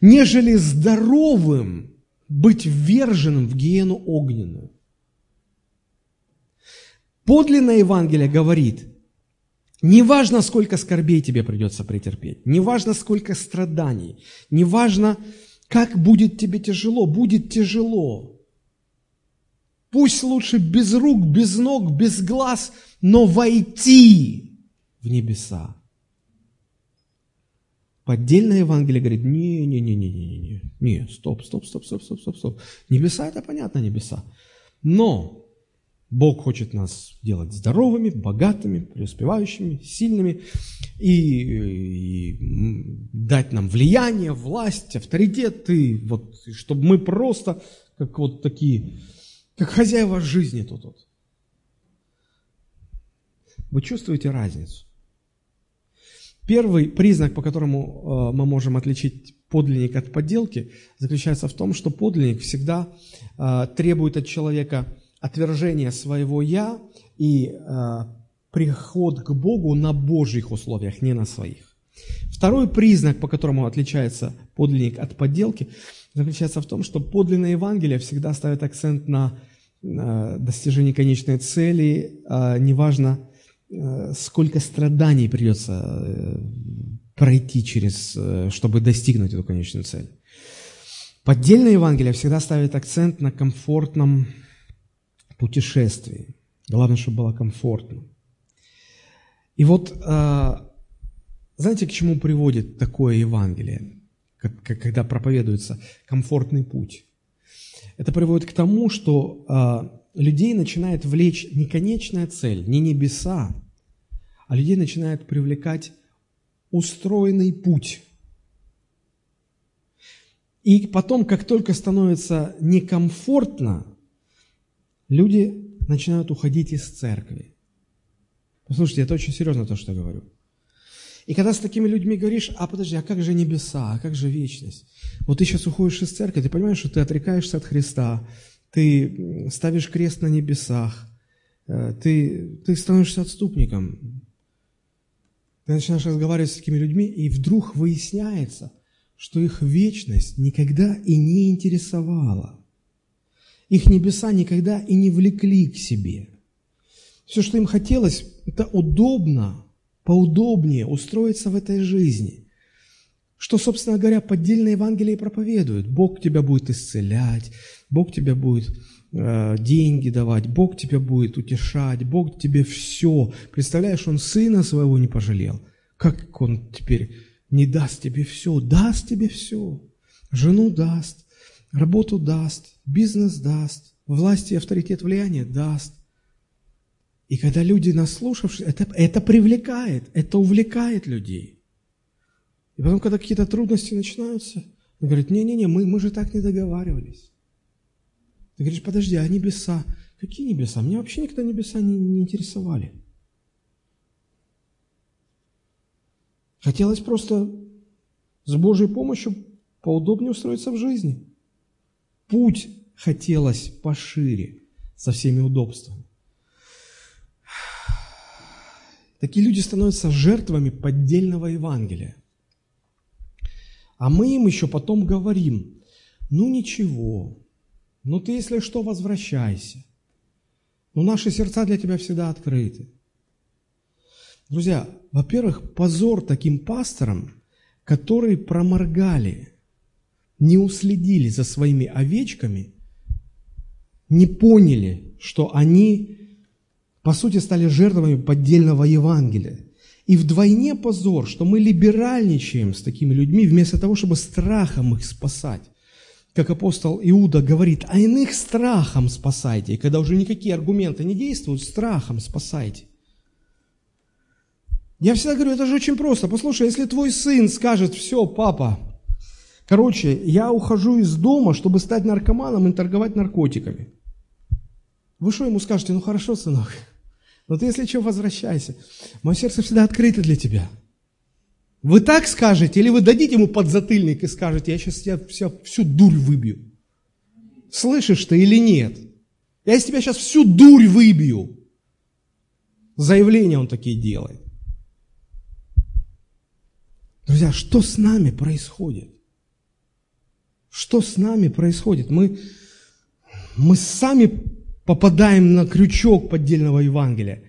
Нежели здоровым быть вверженным в гиену огненную. Подлинное Евангелие говорит, неважно, сколько скорбей тебе придется претерпеть, неважно, сколько страданий, неважно, как будет тебе тяжело, будет тяжело. Пусть лучше без рук, без ног, без глаз, но войти в небеса. Поддельное Евангелие говорит, не-не-не-не-не-не, не, стоп, стоп, стоп, стоп, стоп, стоп, стоп. Небеса – это понятно, небеса. Но Бог хочет нас делать здоровыми, богатыми, преуспевающими, сильными и, и дать нам влияние, власть, авторитет, и вот, чтобы мы просто, как вот такие, как хозяева жизни тут вот. Вы чувствуете разницу? Первый признак, по которому э, мы можем отличить подлинник от подделки, заключается в том, что подлинник всегда э, требует от человека отвержения своего «я» и э, приход к Богу на Божьих условиях, не на своих. Второй признак, по которому отличается подлинник от подделки, заключается в том, что подлинное Евангелие всегда ставит акцент на достижении конечной цели, неважно, сколько страданий придется э, пройти через, э, чтобы достигнуть эту конечную цель. Поддельное Евангелие всегда ставит акцент на комфортном путешествии. Главное, чтобы было комфортно. И вот, знаете, к чему приводит такое Евангелие, когда проповедуется комфортный путь? Это приводит к тому, что людей начинает влечь не конечная цель, не небеса, а людей начинает привлекать устроенный путь. И потом, как только становится некомфортно, люди начинают уходить из церкви. Послушайте, это очень серьезно то, что я говорю. И когда с такими людьми говоришь, а подожди, а как же небеса, а как же вечность? Вот ты сейчас уходишь из церкви, ты понимаешь, что ты отрекаешься от Христа, ты ставишь крест на небесах, э, ты, ты становишься отступником. Ты начинаешь разговаривать с такими людьми, и вдруг выясняется, что их вечность никогда и не интересовала. Их небеса никогда и не влекли к себе. Все, что им хотелось, это удобно, поудобнее устроиться в этой жизни – что, собственно говоря, поддельное Евангелие проповедует. Бог тебя будет исцелять, Бог тебя будет э, деньги давать, Бог тебя будет утешать, Бог тебе все. Представляешь, Он сына своего не пожалел. Как Он теперь не даст тебе все? Даст тебе все. Жену даст, работу даст, бизнес даст, власть и авторитет влияния даст. И когда люди, наслушавшись, это, это привлекает, это увлекает людей – и потом, когда какие-то трудности начинаются, он говорит, не-не-не, мы, мы же так не договаривались. Ты говоришь, подожди, а небеса? Какие небеса? Меня вообще никогда небеса не, не интересовали. Хотелось просто с Божьей помощью поудобнее устроиться в жизни. Путь хотелось пошире, со всеми удобствами. Такие люди становятся жертвами поддельного Евангелия. А мы им еще потом говорим, ну ничего, Ну ты, если что, возвращайся. Но наши сердца для тебя всегда открыты. Друзья, во-первых, позор таким пасторам, которые проморгали, не уследили за своими овечками, не поняли, что они, по сути, стали жертвами поддельного Евангелия. И вдвойне позор, что мы либеральничаем с такими людьми, вместо того, чтобы страхом их спасать как апостол Иуда говорит, а иных страхом спасайте. И когда уже никакие аргументы не действуют, страхом спасайте. Я всегда говорю, это же очень просто. Послушай, если твой сын скажет, все, папа, короче, я ухожу из дома, чтобы стать наркоманом и торговать наркотиками. Вы что ему скажете? Ну хорошо, сынок, но ты, если что, возвращайся. Мое сердце всегда открыто для тебя. Вы так скажете, или вы дадите ему подзатыльник и скажете, я сейчас тебя вся, всю дурь выбью. Слышишь ты или нет? Я из тебя сейчас всю дурь выбью. Заявления он такие делает. Друзья, что с нами происходит? Что с нами происходит? Мы, мы сами попадаем на крючок поддельного Евангелия.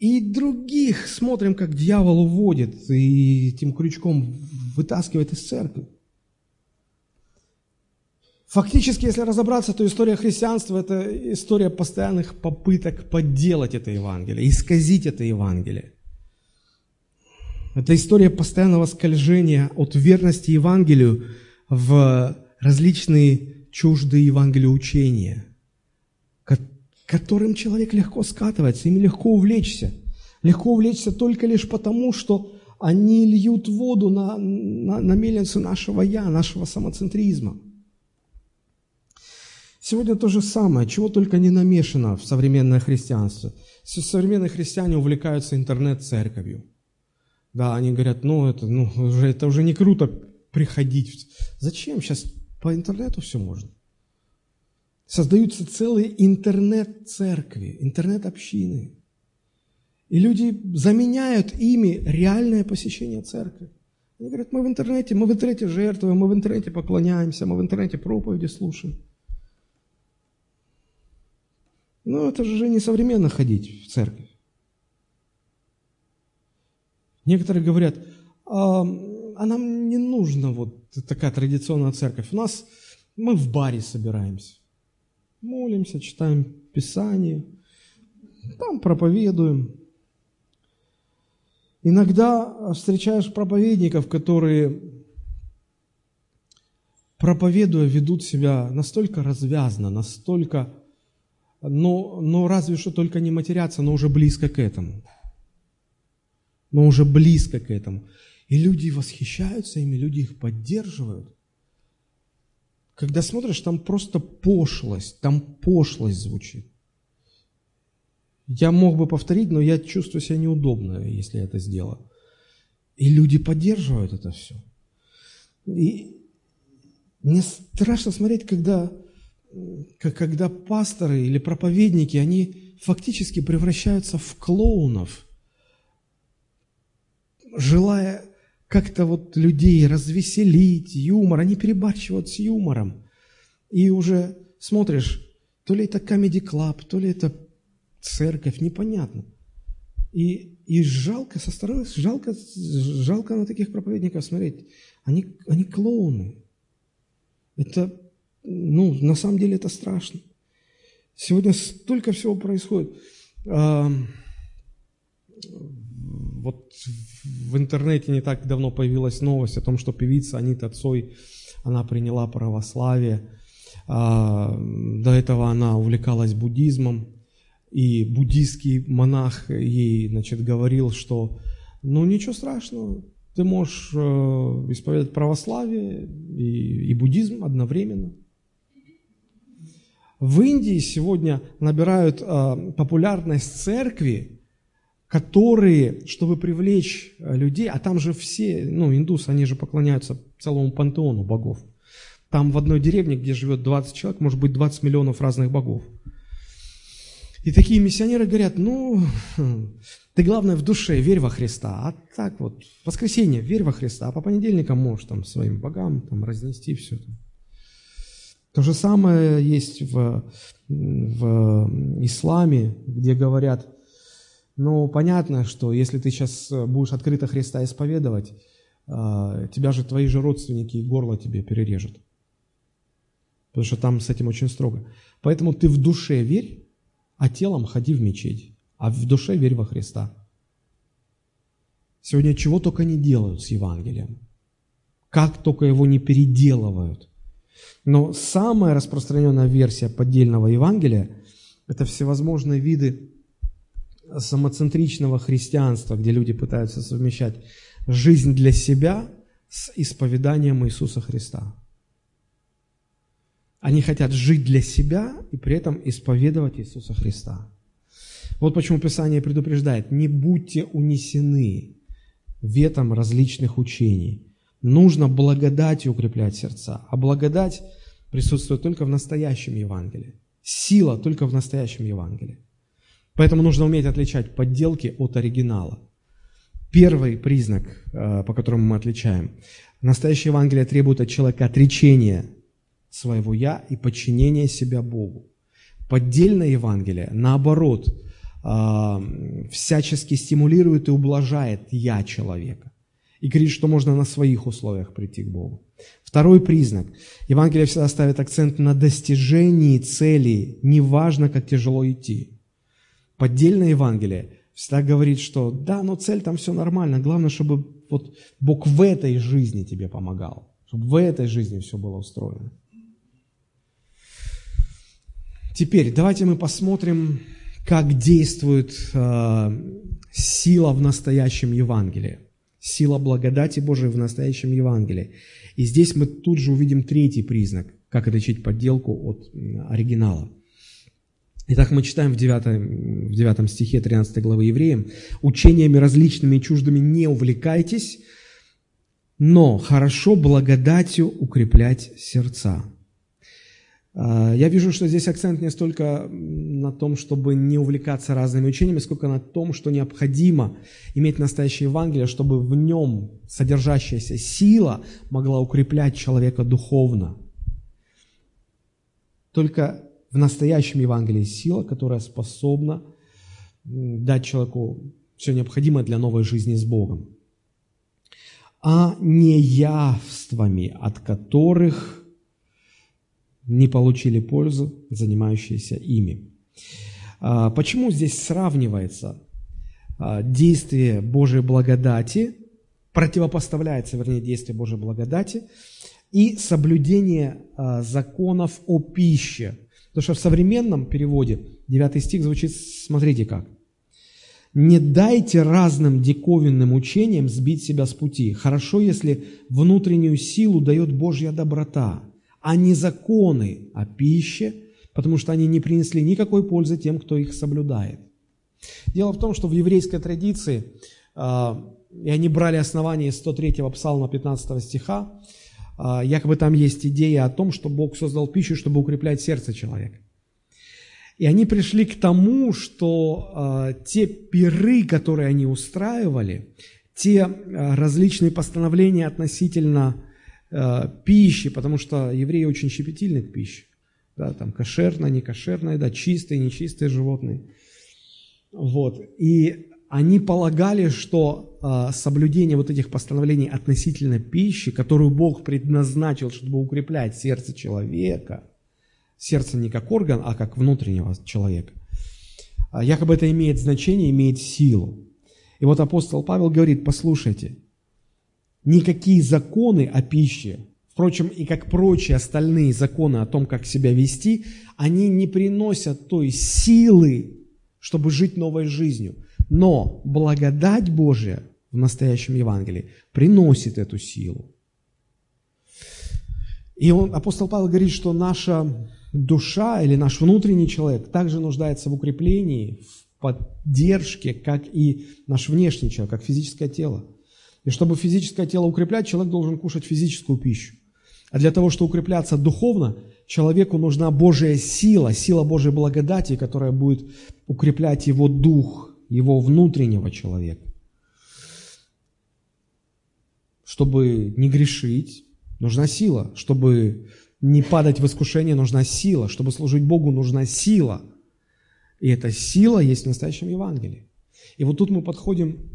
И других смотрим, как дьявол уводит и этим крючком вытаскивает из церкви. Фактически, если разобраться, то история христианства – это история постоянных попыток подделать это Евангелие, исказить это Евангелие. Это история постоянного скольжения от верности Евангелию в различные чуждые Евангелию учения – которым человек легко скатывается, ими легко увлечься. Легко увлечься только лишь потому, что они льют воду на, на, на мельницу нашего «я», нашего самоцентризма. Сегодня то же самое, чего только не намешано в современное христианство. Современные христиане увлекаются интернет-церковью. Да, они говорят, ну это, ну, уже, это уже не круто приходить. Зачем? Сейчас по интернету все можно. Создаются целые интернет-церкви, интернет-общины. И люди заменяют ими реальное посещение церкви. Они говорят, мы в интернете, мы в интернете жертвуем, мы в интернете поклоняемся, мы в интернете проповеди слушаем. Но это же не современно ходить в церковь. Некоторые говорят, а, а нам не нужна вот такая традиционная церковь. У нас мы в баре собираемся молимся, читаем Писание, там проповедуем. Иногда встречаешь проповедников, которые, проповедуя, ведут себя настолько развязно, настолько, но, но разве что только не матерятся, но уже близко к этому. Но уже близко к этому. И люди восхищаются ими, люди их поддерживают. Когда смотришь, там просто пошлость, там пошлость звучит. Я мог бы повторить, но я чувствую себя неудобно, если я это сделаю. И люди поддерживают это все. И мне страшно смотреть, когда, когда пасторы или проповедники, они фактически превращаются в клоунов, желая как-то вот людей развеселить, юмор, они перебарщивают с юмором. И уже смотришь, то ли это Comedy Club, то ли это церковь, непонятно. И, и жалко со стороны, жалко, жалко на таких проповедников смотреть. Они, они клоуны. Это, ну, на самом деле это страшно. Сегодня столько всего происходит. Вот в интернете не так давно появилась новость о том, что певица Анита Цой, она приняла православие. А, до этого она увлекалась буддизмом, и буддийский монах ей, значит, говорил, что, ну, ничего страшного, ты можешь э, исповедать православие и, и буддизм одновременно. В Индии сегодня набирают э, популярность церкви, которые, чтобы привлечь э, людей, а там же все, ну, индусы, они же поклоняются целому пантеону богов. Там в одной деревне, где живет 20 человек, может быть 20 миллионов разных богов. И такие миссионеры говорят, ну, ты главное в душе верь во Христа, а так вот, в воскресенье верь во Христа, а по понедельникам можешь там своим богам там разнести все. То же самое есть в, в исламе, где говорят, ну, понятно, что если ты сейчас будешь открыто Христа исповедовать, а, тебя же твои же родственники горло тебе перережут. Потому что там с этим очень строго. Поэтому ты в душе верь, а телом ходи в мечеть. А в душе верь во Христа. Сегодня чего только не делают с Евангелием. Как только его не переделывают – но самая распространенная версия поддельного Евангелия – это всевозможные виды самоцентричного христианства, где люди пытаются совмещать жизнь для себя с исповеданием Иисуса Христа. Они хотят жить для себя и при этом исповедовать Иисуса Христа. Вот почему Писание предупреждает, не будьте унесены ветом различных учений, Нужно благодатью укреплять сердца. А благодать присутствует только в настоящем Евангелии. Сила только в настоящем Евангелии. Поэтому нужно уметь отличать подделки от оригинала. Первый признак, э, по которому мы отличаем. Настоящее Евангелие требует от человека отречения своего «я» и подчинения себя Богу. Поддельное Евангелие, наоборот, э, всячески стимулирует и ублажает «я» человека и говорит, что можно на своих условиях прийти к Богу. Второй признак. Евангелие всегда ставит акцент на достижении цели, неважно, как тяжело идти. Поддельное Евангелие всегда говорит, что да, но цель там все нормально, главное, чтобы вот Бог в этой жизни тебе помогал, чтобы в этой жизни все было устроено. Теперь давайте мы посмотрим, как действует э, сила в настоящем Евангелии сила благодати Божией в настоящем Евангелии. И здесь мы тут же увидим третий признак, как отличить подделку от оригинала. Итак, мы читаем в 9, в 9 стихе 13 главы Евреям, «Учениями различными и чуждыми не увлекайтесь, но хорошо благодатью укреплять сердца». А, я вижу, что здесь акцент не столько на том, чтобы не увлекаться разными учениями, сколько на том, что необходимо иметь настоящее Евангелие, чтобы в нем содержащаяся сила могла укреплять человека духовно. Только в настоящем Евангелии сила, которая способна дать человеку все необходимое для новой жизни с Богом, а не явствами, от которых не получили пользу, занимающиеся ими. А, почему здесь сравнивается а, действие Божьей благодати, противопоставляется, вернее, действие Божьей благодати и соблюдение а, законов о пище? Потому что в современном переводе 9 стих звучит, смотрите как. «Не дайте разным диковинным учениям сбить себя с пути. Хорошо, если внутреннюю силу дает Божья доброта» а не законы о пище, потому что они не принесли никакой пользы тем, кто их соблюдает. Дело в том, что в еврейской традиции, а, и они брали основание из 103-го псалма 15 стиха, якобы там есть идея о том, что Бог создал пищу, чтобы укреплять сердце человека. И они пришли к тому, что а, те пиры, которые они устраивали, те различные постановления относительно пищи, потому что евреи очень щепетильны к пище. Да, там кошерное, не кошерное, да, чистые, нечистые животные. Вот. И они полагали, что э, соблюдение вот этих постановлений относительно пищи, которую Бог предназначил, чтобы укреплять сердце человека, сердце не как орган, а как внутреннего человека, э, якобы это имеет значение, имеет силу. И вот апостол Павел говорит, послушайте, никакие законы о пище, впрочем, и как прочие остальные законы о том, как себя вести, они не приносят той силы, чтобы жить новой жизнью. Но благодать Божия в настоящем Евангелии приносит эту силу. И он, апостол Павел говорит, что наша душа или наш внутренний человек также нуждается в укреплении, в поддержке, как и наш внешний человек, как физическое тело. И чтобы физическое тело укреплять, человек должен кушать физическую пищу. А для того, чтобы укрепляться духовно, человеку нужна Божья сила, сила Божьей благодати, которая будет укреплять его дух, его внутреннего человека. Чтобы не грешить, нужна сила. Чтобы не падать в искушение, нужна сила. Чтобы служить Богу, нужна сила. И эта сила есть в настоящем Евангелии. И вот тут мы подходим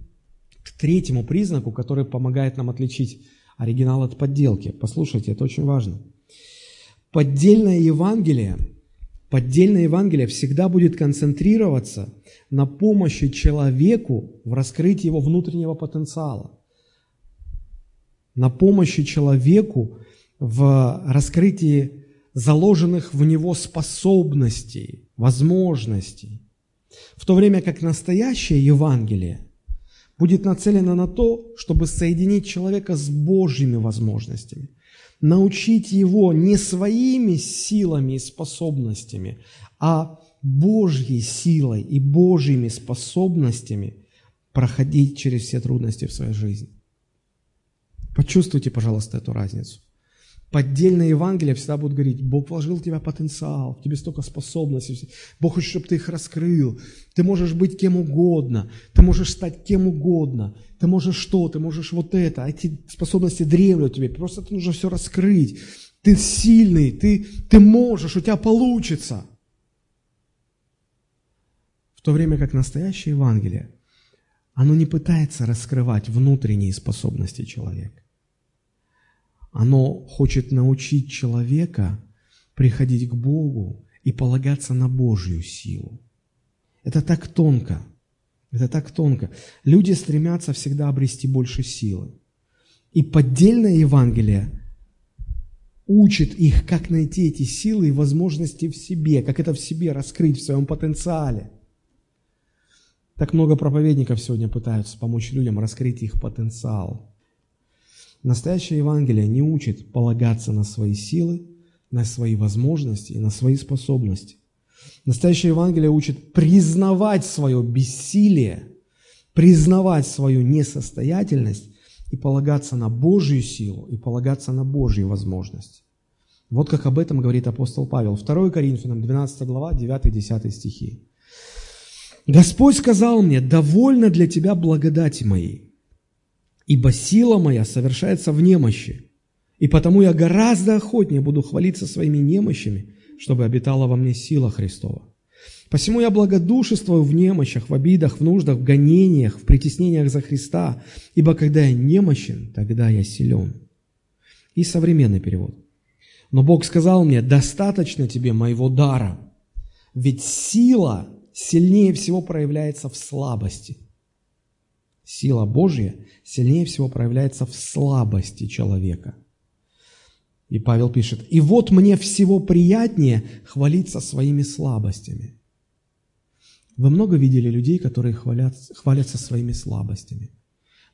к третьему признаку, который помогает нам отличить оригинал от подделки. Послушайте, это очень важно. Поддельное Евангелие, поддельное Евангелие всегда будет концентрироваться на помощи человеку в раскрытии его внутреннего потенциала, на помощи человеку в раскрытии заложенных в него способностей, возможностей. В то время как настоящее Евангелие будет нацелено на то, чтобы соединить человека с Божьими возможностями, научить его не своими силами и способностями, а Божьей силой и Божьими способностями проходить через все трудности в своей жизни. Почувствуйте, пожалуйста, эту разницу. Поддельное Евангелие всегда будут говорить, Бог вложил в тебя потенциал, в тебе столько способностей, Бог хочет, чтобы ты их раскрыл. Ты можешь быть кем угодно, ты можешь стать кем угодно, ты можешь что, ты можешь вот это, а эти способности древние у тебя, просто это нужно все раскрыть. Ты сильный, ты, ты можешь, у тебя получится. В то время как настоящее Евангелие, оно не пытается раскрывать внутренние способности человека. Оно хочет научить человека приходить к Богу и полагаться на Божью силу. Это так тонко. Это так тонко. Люди стремятся всегда обрести больше силы. И поддельное Евангелие учит их, как найти эти силы и возможности в себе, как это в себе раскрыть в своем потенциале – так много проповедников сегодня пытаются помочь людям раскрыть их потенциал. Настоящее Евангелие не учит полагаться на свои силы, на свои возможности и на свои способности. Настоящее Евангелие учит признавать свое бессилие, признавать свою несостоятельность и полагаться на Божью силу и полагаться на Божьи возможности. Вот как об этом говорит апостол Павел. 2 Коринфянам, 12 глава, 9-10 стихи. Господь сказал мне, довольно для тебя благодати моей, ибо сила моя совершается в немощи, и потому я гораздо охотнее буду хвалиться своими немощами, чтобы обитала во мне сила Христова. Посему я благодушествую в немощах, в обидах, в нуждах, в гонениях, в притеснениях за Христа, ибо когда я немощен, тогда я силен. И современный перевод. Но Бог сказал мне, достаточно тебе моего дара, ведь сила сильнее всего проявляется в слабости. Сила Божья сильнее всего проявляется в слабости человека. И Павел пишет, «И вот мне всего приятнее хвалиться своими слабостями». Вы много видели людей, которые хвалят, хвалятся своими слабостями.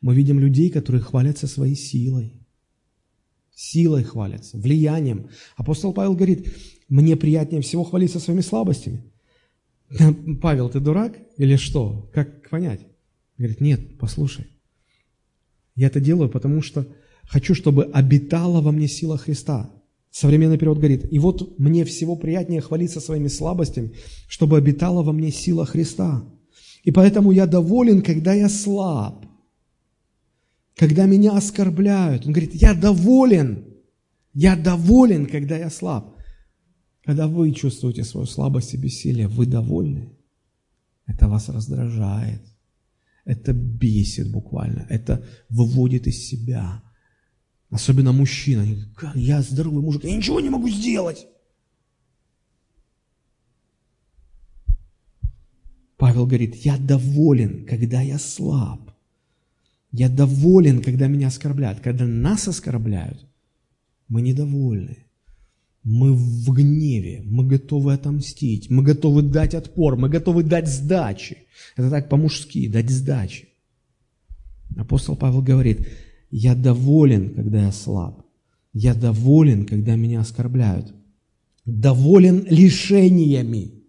Мы видим людей, которые хвалятся своей силой. Силой хвалятся, влиянием. Апостол Павел говорит, мне приятнее всего хвалиться своими слабостями. Павел, ты дурак или что? Как понять? Говорит, нет, послушай. Я это делаю, потому что хочу, чтобы обитала во мне сила Христа. Современный перевод говорит, и вот мне всего приятнее хвалиться своими слабостями, чтобы обитала во мне сила Христа. И поэтому я доволен, когда я слаб, когда меня оскорбляют. Он говорит, я доволен, я доволен, когда я слаб. Когда вы чувствуете свою слабость и бессилие, вы довольны. Это вас раздражает. Это бесит буквально. Это выводит из себя. Особенно мужчина. Я здоровый мужик, я ничего не могу сделать. Павел говорит, я доволен, когда я слаб. Я доволен, когда меня оскорбляют. Когда нас оскорбляют, мы недовольны. Мы в гневе, мы готовы отомстить, мы готовы дать отпор, мы готовы дать сдачи. Это так по-мужски, дать сдачи. Апостол Павел говорит, я доволен, когда я слаб. Я доволен, когда меня оскорбляют. Доволен лишениями,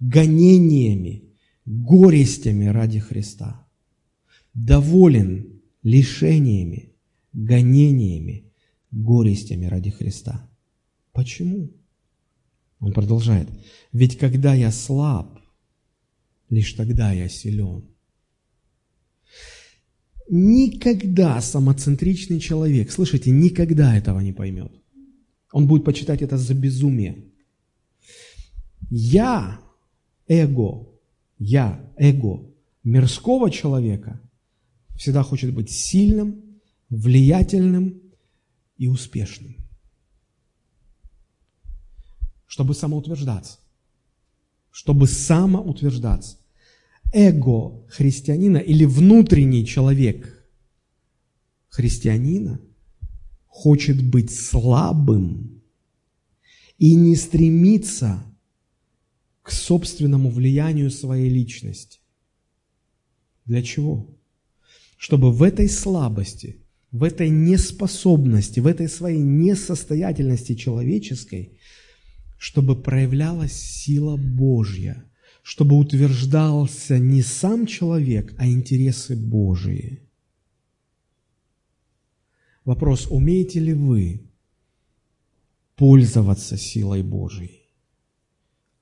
гонениями, горестями ради Христа. Доволен лишениями, гонениями, горестями ради Христа. Почему? Он продолжает. Ведь когда я слаб, лишь тогда я силен. Никогда самоцентричный человек, слышите, никогда этого не поймет. Он будет почитать это за безумие. Я, эго, я, эго мирского человека всегда хочет быть сильным, влиятельным и успешным, чтобы самоутверждаться, чтобы самоутверждаться. Эго христианина или внутренний человек христианина хочет быть слабым и не стремится к собственному влиянию своей личности. Для чего? Чтобы в этой слабости, в этой неспособности, в этой своей несостоятельности человеческой, чтобы проявлялась сила Божья, чтобы утверждался не сам человек, а интересы Божии. Вопрос, умеете ли вы пользоваться силой Божией?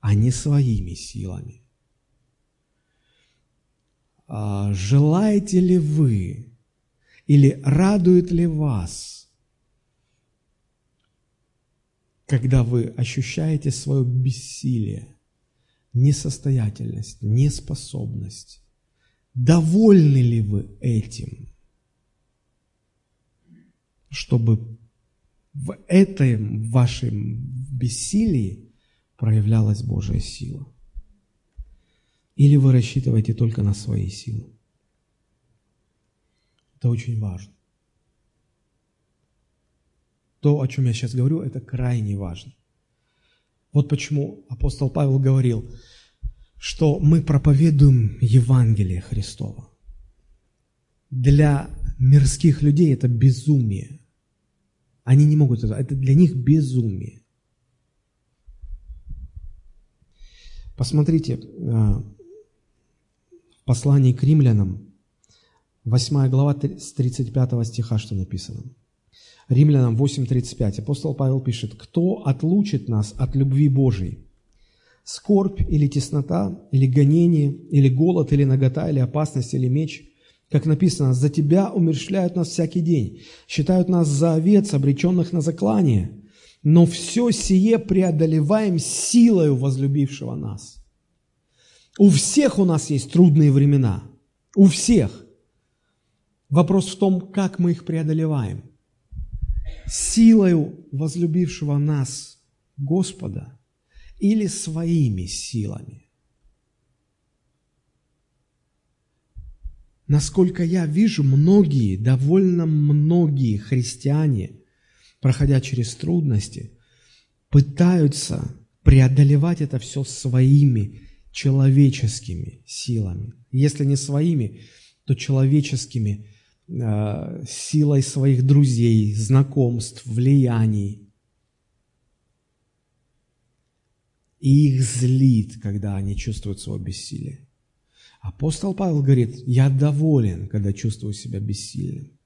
а не своими силами. А желаете ли вы или радует ли вас, когда вы ощущаете свое бессилие, несостоятельность, неспособность? Довольны ли вы этим? Чтобы в этом вашем бессилии проявлялась Божья сила? Или вы рассчитываете только на свои силы? Это очень важно. То, о чем я сейчас говорю, это крайне важно. Вот почему апостол Павел говорил, что мы проповедуем Евангелие Христова. Для мирских людей это безумие. Они не могут это, это для них безумие. Посмотрите, э, в послании к римлянам, 8 глава с 35 стиха, что написано. Римлянам 8.35. Апостол Павел пишет, «Кто отлучит нас от любви Божией? Скорбь или теснота, или гонение, или голод, или нагота, или опасность, или меч?» Как написано, «За тебя умерщвляют нас всякий день, считают нас за овец, обреченных на заклание» но все сие преодолеваем силою возлюбившего нас. У всех у нас есть трудные времена. У всех. Вопрос в том, как мы их преодолеваем. Силою возлюбившего нас Господа или своими силами. Насколько я вижу, многие, довольно многие христиане – проходя через трудности, пытаются преодолевать это все своими человеческими силами. Если не своими, то человеческими силой своих друзей, знакомств, влияний. И их злит, когда они чувствуют свое бессилие. Апостол Павел говорит, я доволен, когда чувствую себя бессильным.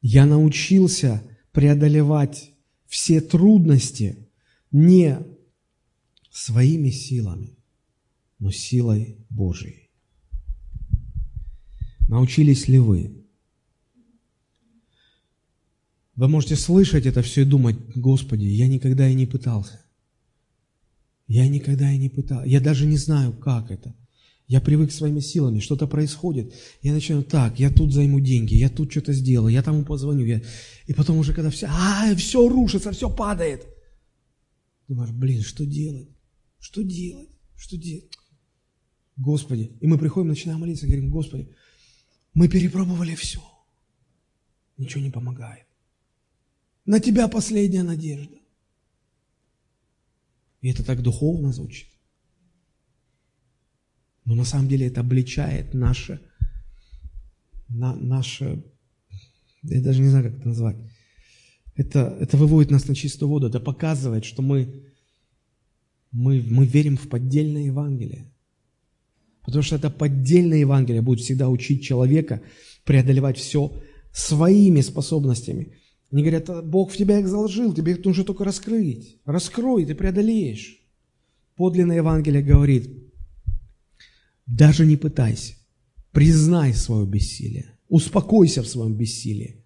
Я научился преодолевать все трудности не своими силами, но силой Божией. Научились ли вы? Вы можете слышать это все и думать, Господи, я никогда и не пытался. Я никогда и не пытался. Я даже не знаю, как это. Я привык своими силами, что-то происходит. Я начинаю так, я тут займу деньги, я тут что-то сделаю, я тому позвоню. Я... И потом уже когда все, а, все рушится, все падает. Думаешь, блин, что делать? Что делать? Что делать? Господи. И мы приходим, начинаем молиться, говорим, Господи, мы перепробовали все. Ничего не помогает. На Тебя последняя надежда. И это так духовно звучит. Но на самом деле это обличает наше, на, наше, я даже не знаю, как это назвать. Это, это выводит нас на чистую воду, это показывает, что мы, мы, мы верим в поддельное Евангелие. Потому что это поддельное Евангелие будет всегда учить человека преодолевать все своими способностями. Они говорят, Бог в тебя их заложил, тебе их нужно только раскрыть. Раскрой, ты преодолеешь. Подлинное Евангелие говорит, даже не пытайся. Признай свое бессилие. Успокойся в своем бессилии.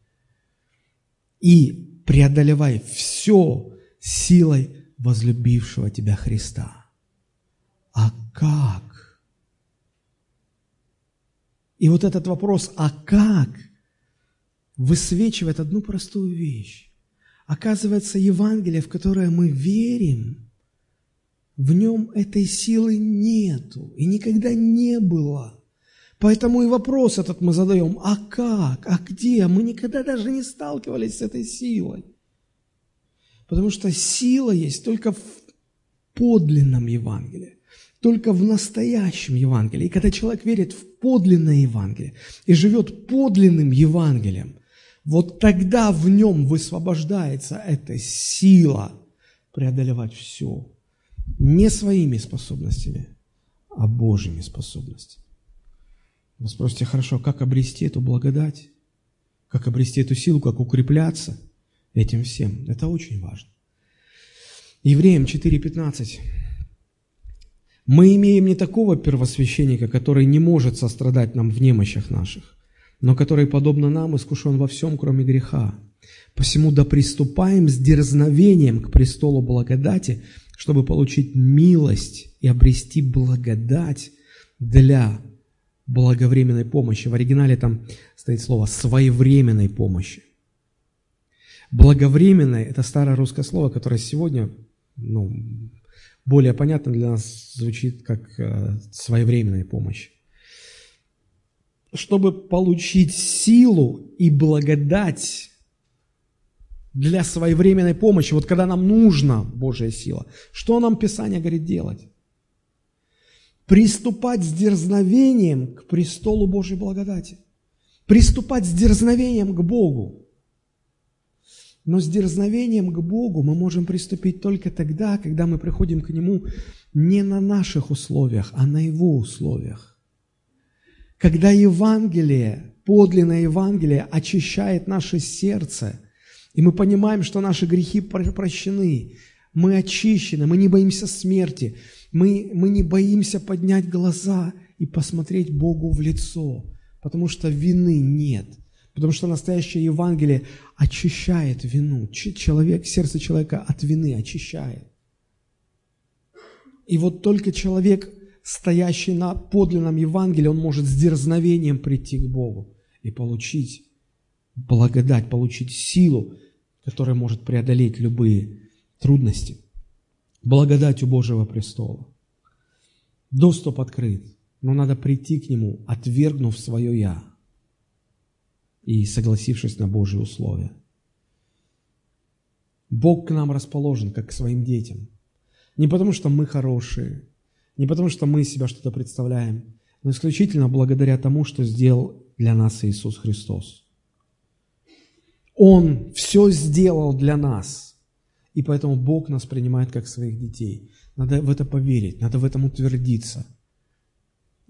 И преодолевай все силой возлюбившего тебя Христа. А как? И вот этот вопрос «а как?» высвечивает одну простую вещь. Оказывается, Евангелие, в которое мы верим, в нем этой силы нету и никогда не было. Поэтому и вопрос этот мы задаем, а как, а где? Мы никогда даже не сталкивались с этой силой. Потому что сила есть только в подлинном Евангелии, только в настоящем Евангелии. И когда человек верит в подлинное Евангелие и живет подлинным Евангелием, вот тогда в нем высвобождается эта сила преодолевать все. Не своими способностями, а Божьими способностями. Вы спросите, хорошо, как обрести эту благодать? Как обрести эту силу, как укрепляться этим всем? Это очень важно. Евреям 4.15. Мы имеем не такого первосвященника, который не может сострадать нам в немощах наших, но который, подобно нам, искушен во всем, кроме греха. Посему да приступаем с дерзновением к престолу благодати, чтобы получить милость и обрести благодать для благовременной помощи. В оригинале там стоит слово «своевременной помощи». Благовременное – это старое русское слово, которое сегодня ну, более понятно для нас звучит как э, своевременная помощь. Чтобы получить силу и благодать для своевременной помощи, вот когда нам нужна Божья сила, что нам Писание говорит делать? Приступать с дерзновением к престолу Божьей благодати. Приступать с дерзновением к Богу. Но с дерзновением к Богу мы можем приступить только тогда, когда мы приходим к Нему не на наших условиях, а на Его условиях. Когда Евангелие, подлинное Евангелие очищает наше сердце, и мы понимаем, что наши грехи прощены, мы очищены, мы не боимся смерти, мы, мы не боимся поднять глаза и посмотреть Богу в лицо, потому что вины нет – Потому что настоящее Евангелие очищает вину. Человек, сердце человека от вины очищает. И вот только человек, стоящий на подлинном Евангелии, он может с дерзновением прийти к Богу и получить благодать, получить силу, которая может преодолеть любые трудности. Благодать у Божьего престола. Доступ открыт, но надо прийти к Нему, отвергнув свое «я» и согласившись на Божьи условия. Бог к нам расположен, как к своим детям. Не потому, что мы хорошие, не потому, что мы себя что-то представляем, но исключительно благодаря тому, что сделал для нас Иисус Христос. Он все сделал для нас, и поэтому Бог нас принимает как своих детей. Надо в это поверить, надо в этом утвердиться.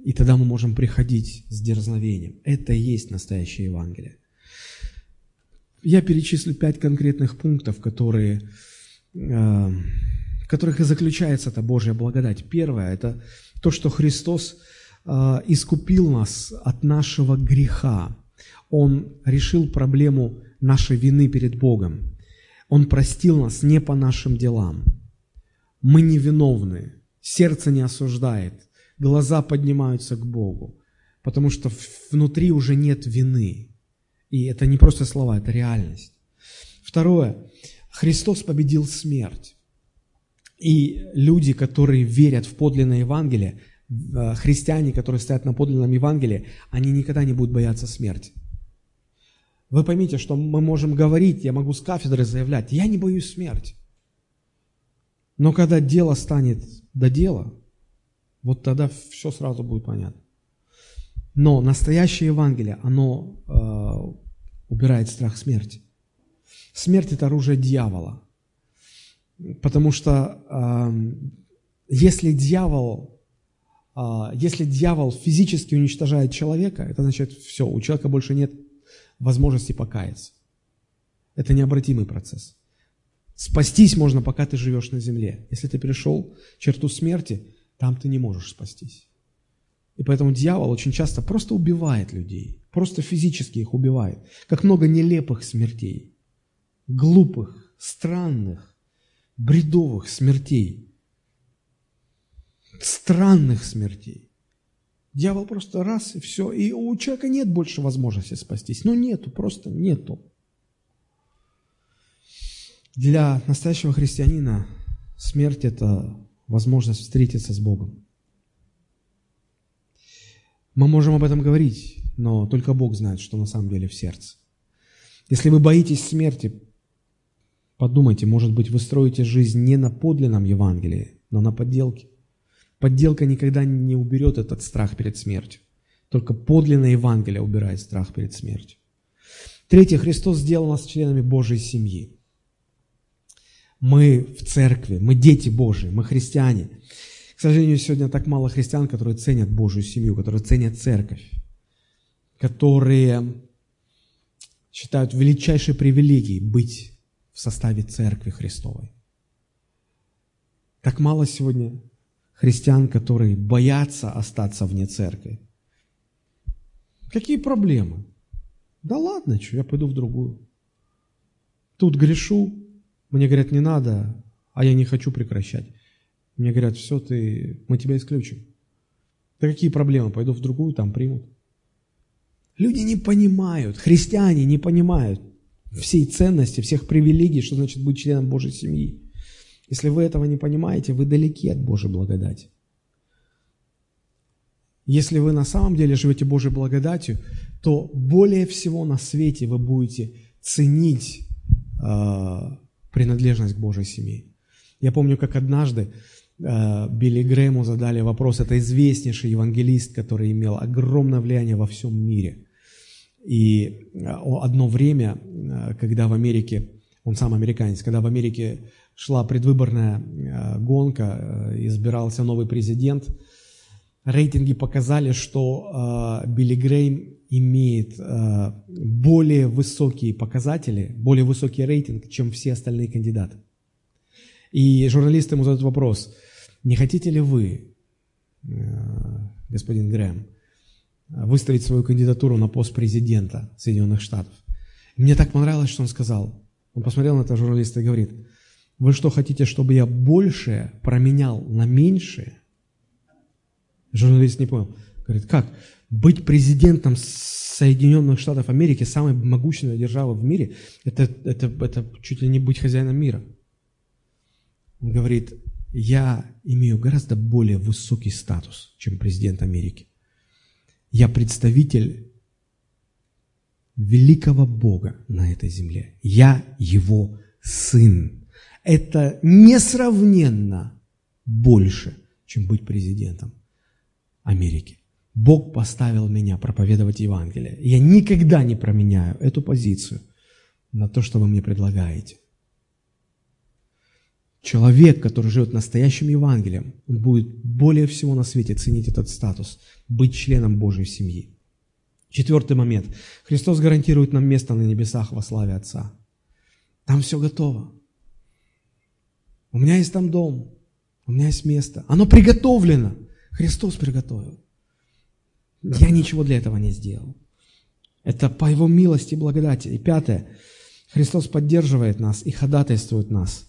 И тогда мы можем приходить с дерзновением. Это и есть настоящее Евангелие. Я перечислю пять конкретных пунктов, которые, э, в которых и заключается эта Божья благодать. Первое – это то, что Христос э, искупил нас от нашего греха. Он решил проблему нашей вины перед Богом. Он простил нас не по нашим делам. Мы невиновны, сердце не осуждает – глаза поднимаются к Богу, потому что внутри уже нет вины. И это не просто слова, это реальность. Второе. Христос победил смерть. И люди, которые верят в подлинное Евангелие, э, христиане, которые стоят на подлинном Евангелии, они никогда не будут бояться смерти. Вы поймите, что мы можем говорить, я могу с кафедры заявлять, я не боюсь смерти. Но когда дело станет до дела, вот тогда все сразу будет понятно. Но настоящее Евангелие, оно э, убирает страх смерти. Смерть – это оружие дьявола. Потому что э, если дьявол, э, если дьявол физически уничтожает человека, это значит все, у человека больше нет возможности покаяться. Это необратимый процесс. Спастись можно, пока ты живешь на земле. Если ты перешел черту смерти, там ты не можешь спастись. И поэтому дьявол очень часто просто убивает людей, просто физически их убивает. Как много нелепых смертей. глупых, странных, бредовых смертей. Странных смертей. Дьявол просто раз и все. И у человека нет больше возможности спастись. Ну нету, просто нету. Для настоящего христианина смерть – это возможность встретиться с Богом. Мы можем об этом говорить, но только Бог знает, что на самом деле в сердце. Если вы боитесь смерти, подумайте, может быть, вы строите жизнь не на подлинном Евангелии, но на подделке. Подделка никогда не уберет этот страх перед смертью. Только подлинное Евангелие убирает страх перед смертью. Третье, Христос сделал нас членами Божьей семьи. Мы в церкви, мы дети Божьи, мы христиане. К сожалению, сегодня так мало христиан, которые ценят Божью семью, которые ценят церковь, которые считают величайшей привилегией быть в составе церкви Христовой. Так мало сегодня христиан, которые боятся остаться вне церкви. Какие проблемы? Да ладно, что, я пойду в другую. Тут грешу, мне говорят, не надо, а я не хочу прекращать. Мне говорят, все, ты, мы тебя исключим. Да какие проблемы? Пойду в другую, там примут. Люди не понимают, христиане не понимают всей ценности, всех привилегий, что значит быть членом Божьей семьи. Если вы этого не понимаете, вы далеки от Божьей благодати. Если вы на самом деле живете Божьей благодатью, то более всего на свете вы будете ценить э, принадлежность к Божьей семье. Я помню, как однажды э, Билли Грэму задали вопрос, это известнейший евангелист, который имел огромное влияние во всем мире. И э, одно время, э, когда в Америке, он сам американец, когда в Америке шла предвыборная гонка, избирался новый президент, рейтинги показали, что Билли Грейм имеет э, более высокие показатели, более высокий рейтинг, чем все остальные кандидаты. И журналисты ему задают вопрос, не хотите ли вы, э, господин Грэм, выставить свою кандидатуру на пост президента Соединенных Штатов? Мне так понравилось, что он сказал. Он посмотрел на этого журналиста и говорит, вы что, хотите, чтобы я больше променял на меньшее? Журналист не понял. Говорит, как? Быть президентом Соединенных Штатов Америки, самой могущественной державы в мире, это, это, это чуть ли не быть хозяином мира. Он говорит, я имею гораздо более высокий статус, чем президент Америки. Я представитель великого Бога на этой земле. Я его сын. Это несравненно больше, чем быть президентом Америки. Бог поставил меня проповедовать Евангелие. Я никогда не променяю эту позицию на то, что вы мне предлагаете. Человек, который живет настоящим Евангелием, он будет более всего на свете ценить этот статус, быть членом Божьей семьи. Четвертый момент. Христос гарантирует нам место на небесах во славе Отца. Там все готово. У меня есть там дом, у меня есть место. Оно приготовлено. Христос приготовил. Я ничего для этого не сделал. Это по Его милости и благодати. И пятое. Христос поддерживает нас и ходатайствует нас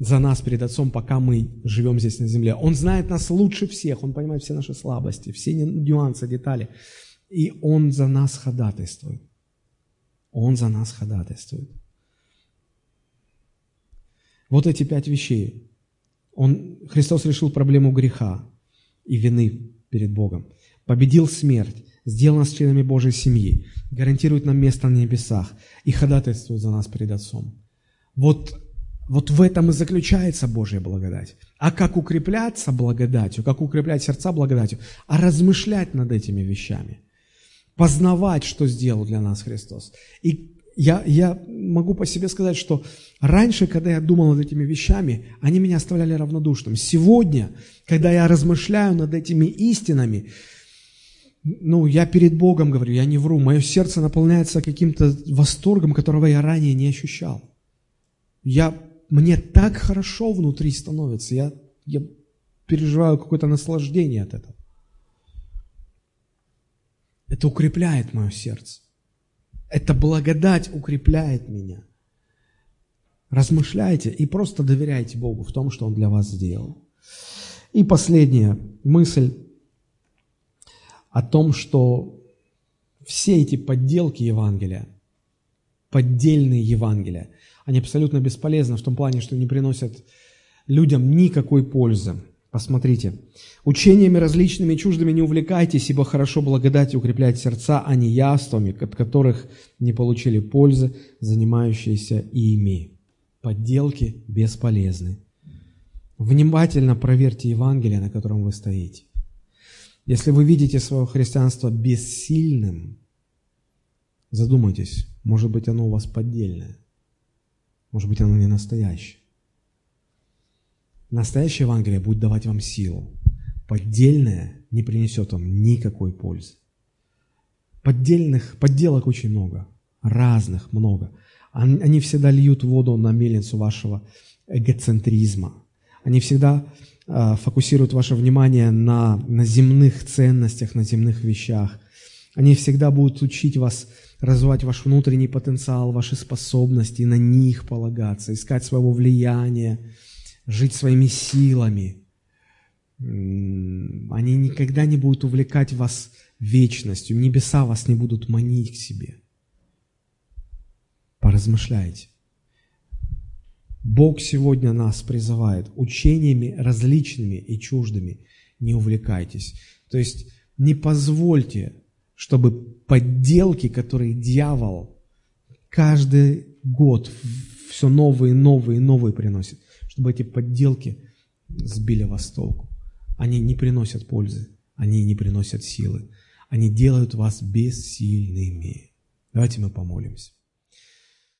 за нас перед Отцом, пока мы живем здесь на земле. Он знает нас лучше всех, Он понимает все наши слабости, все нюансы, детали. И Он за нас ходатайствует. Он за нас ходатайствует. Вот эти пять вещей. Он, Христос решил проблему греха и вины перед Богом победил смерть, сделал нас членами Божьей семьи, гарантирует нам место на небесах и ходатайствует за нас перед Отцом. Вот, вот в этом и заключается Божья благодать. А как укрепляться благодатью, как укреплять сердца благодатью, а размышлять над этими вещами, познавать, что сделал для нас Христос. И я, я могу по себе сказать, что раньше, когда я думал над этими вещами, они меня оставляли равнодушным. Сегодня, когда я размышляю над этими истинами, ну, я перед Богом говорю, я не вру, мое сердце наполняется каким-то восторгом, которого я ранее не ощущал. Я, мне так хорошо внутри становится, я, я переживаю какое-то наслаждение от этого. Это укрепляет мое сердце. Эта благодать укрепляет меня. Размышляйте и просто доверяйте Богу в том, что Он для вас сделал. И последняя мысль о том, что все эти подделки Евангелия, поддельные Евангелия, они абсолютно бесполезны в том плане, что не приносят людям никакой пользы. Посмотрите. «Учениями различными чуждыми не увлекайтесь, ибо хорошо благодать укреплять сердца, а не яствами, от которых не получили пользы, занимающиеся ими». Подделки бесполезны. Внимательно проверьте Евангелие, на котором вы стоите. Если вы видите свое христианство бессильным, задумайтесь, может быть, оно у вас поддельное, может быть, оно не настоящее. Настоящее Евангелие будет давать вам силу. Поддельное не принесет вам никакой пользы. Поддельных, подделок очень много, разных много. Они всегда льют воду на мельницу вашего эгоцентризма. Они всегда фокусируют ваше внимание на, на земных ценностях, на земных вещах. Они всегда будут учить вас развивать ваш внутренний потенциал, ваши способности, на них полагаться, искать своего влияния, жить своими силами. Они никогда не будут увлекать вас вечностью, небеса вас не будут манить к себе. Поразмышляйте. Бог сегодня нас призывает учениями различными и чуждыми не увлекайтесь. То есть не позвольте, чтобы подделки, которые дьявол каждый год все новые, новые, новые приносит, чтобы эти подделки сбили вас толку. Они не приносят пользы, они не приносят силы, они делают вас бессильными. Давайте мы помолимся.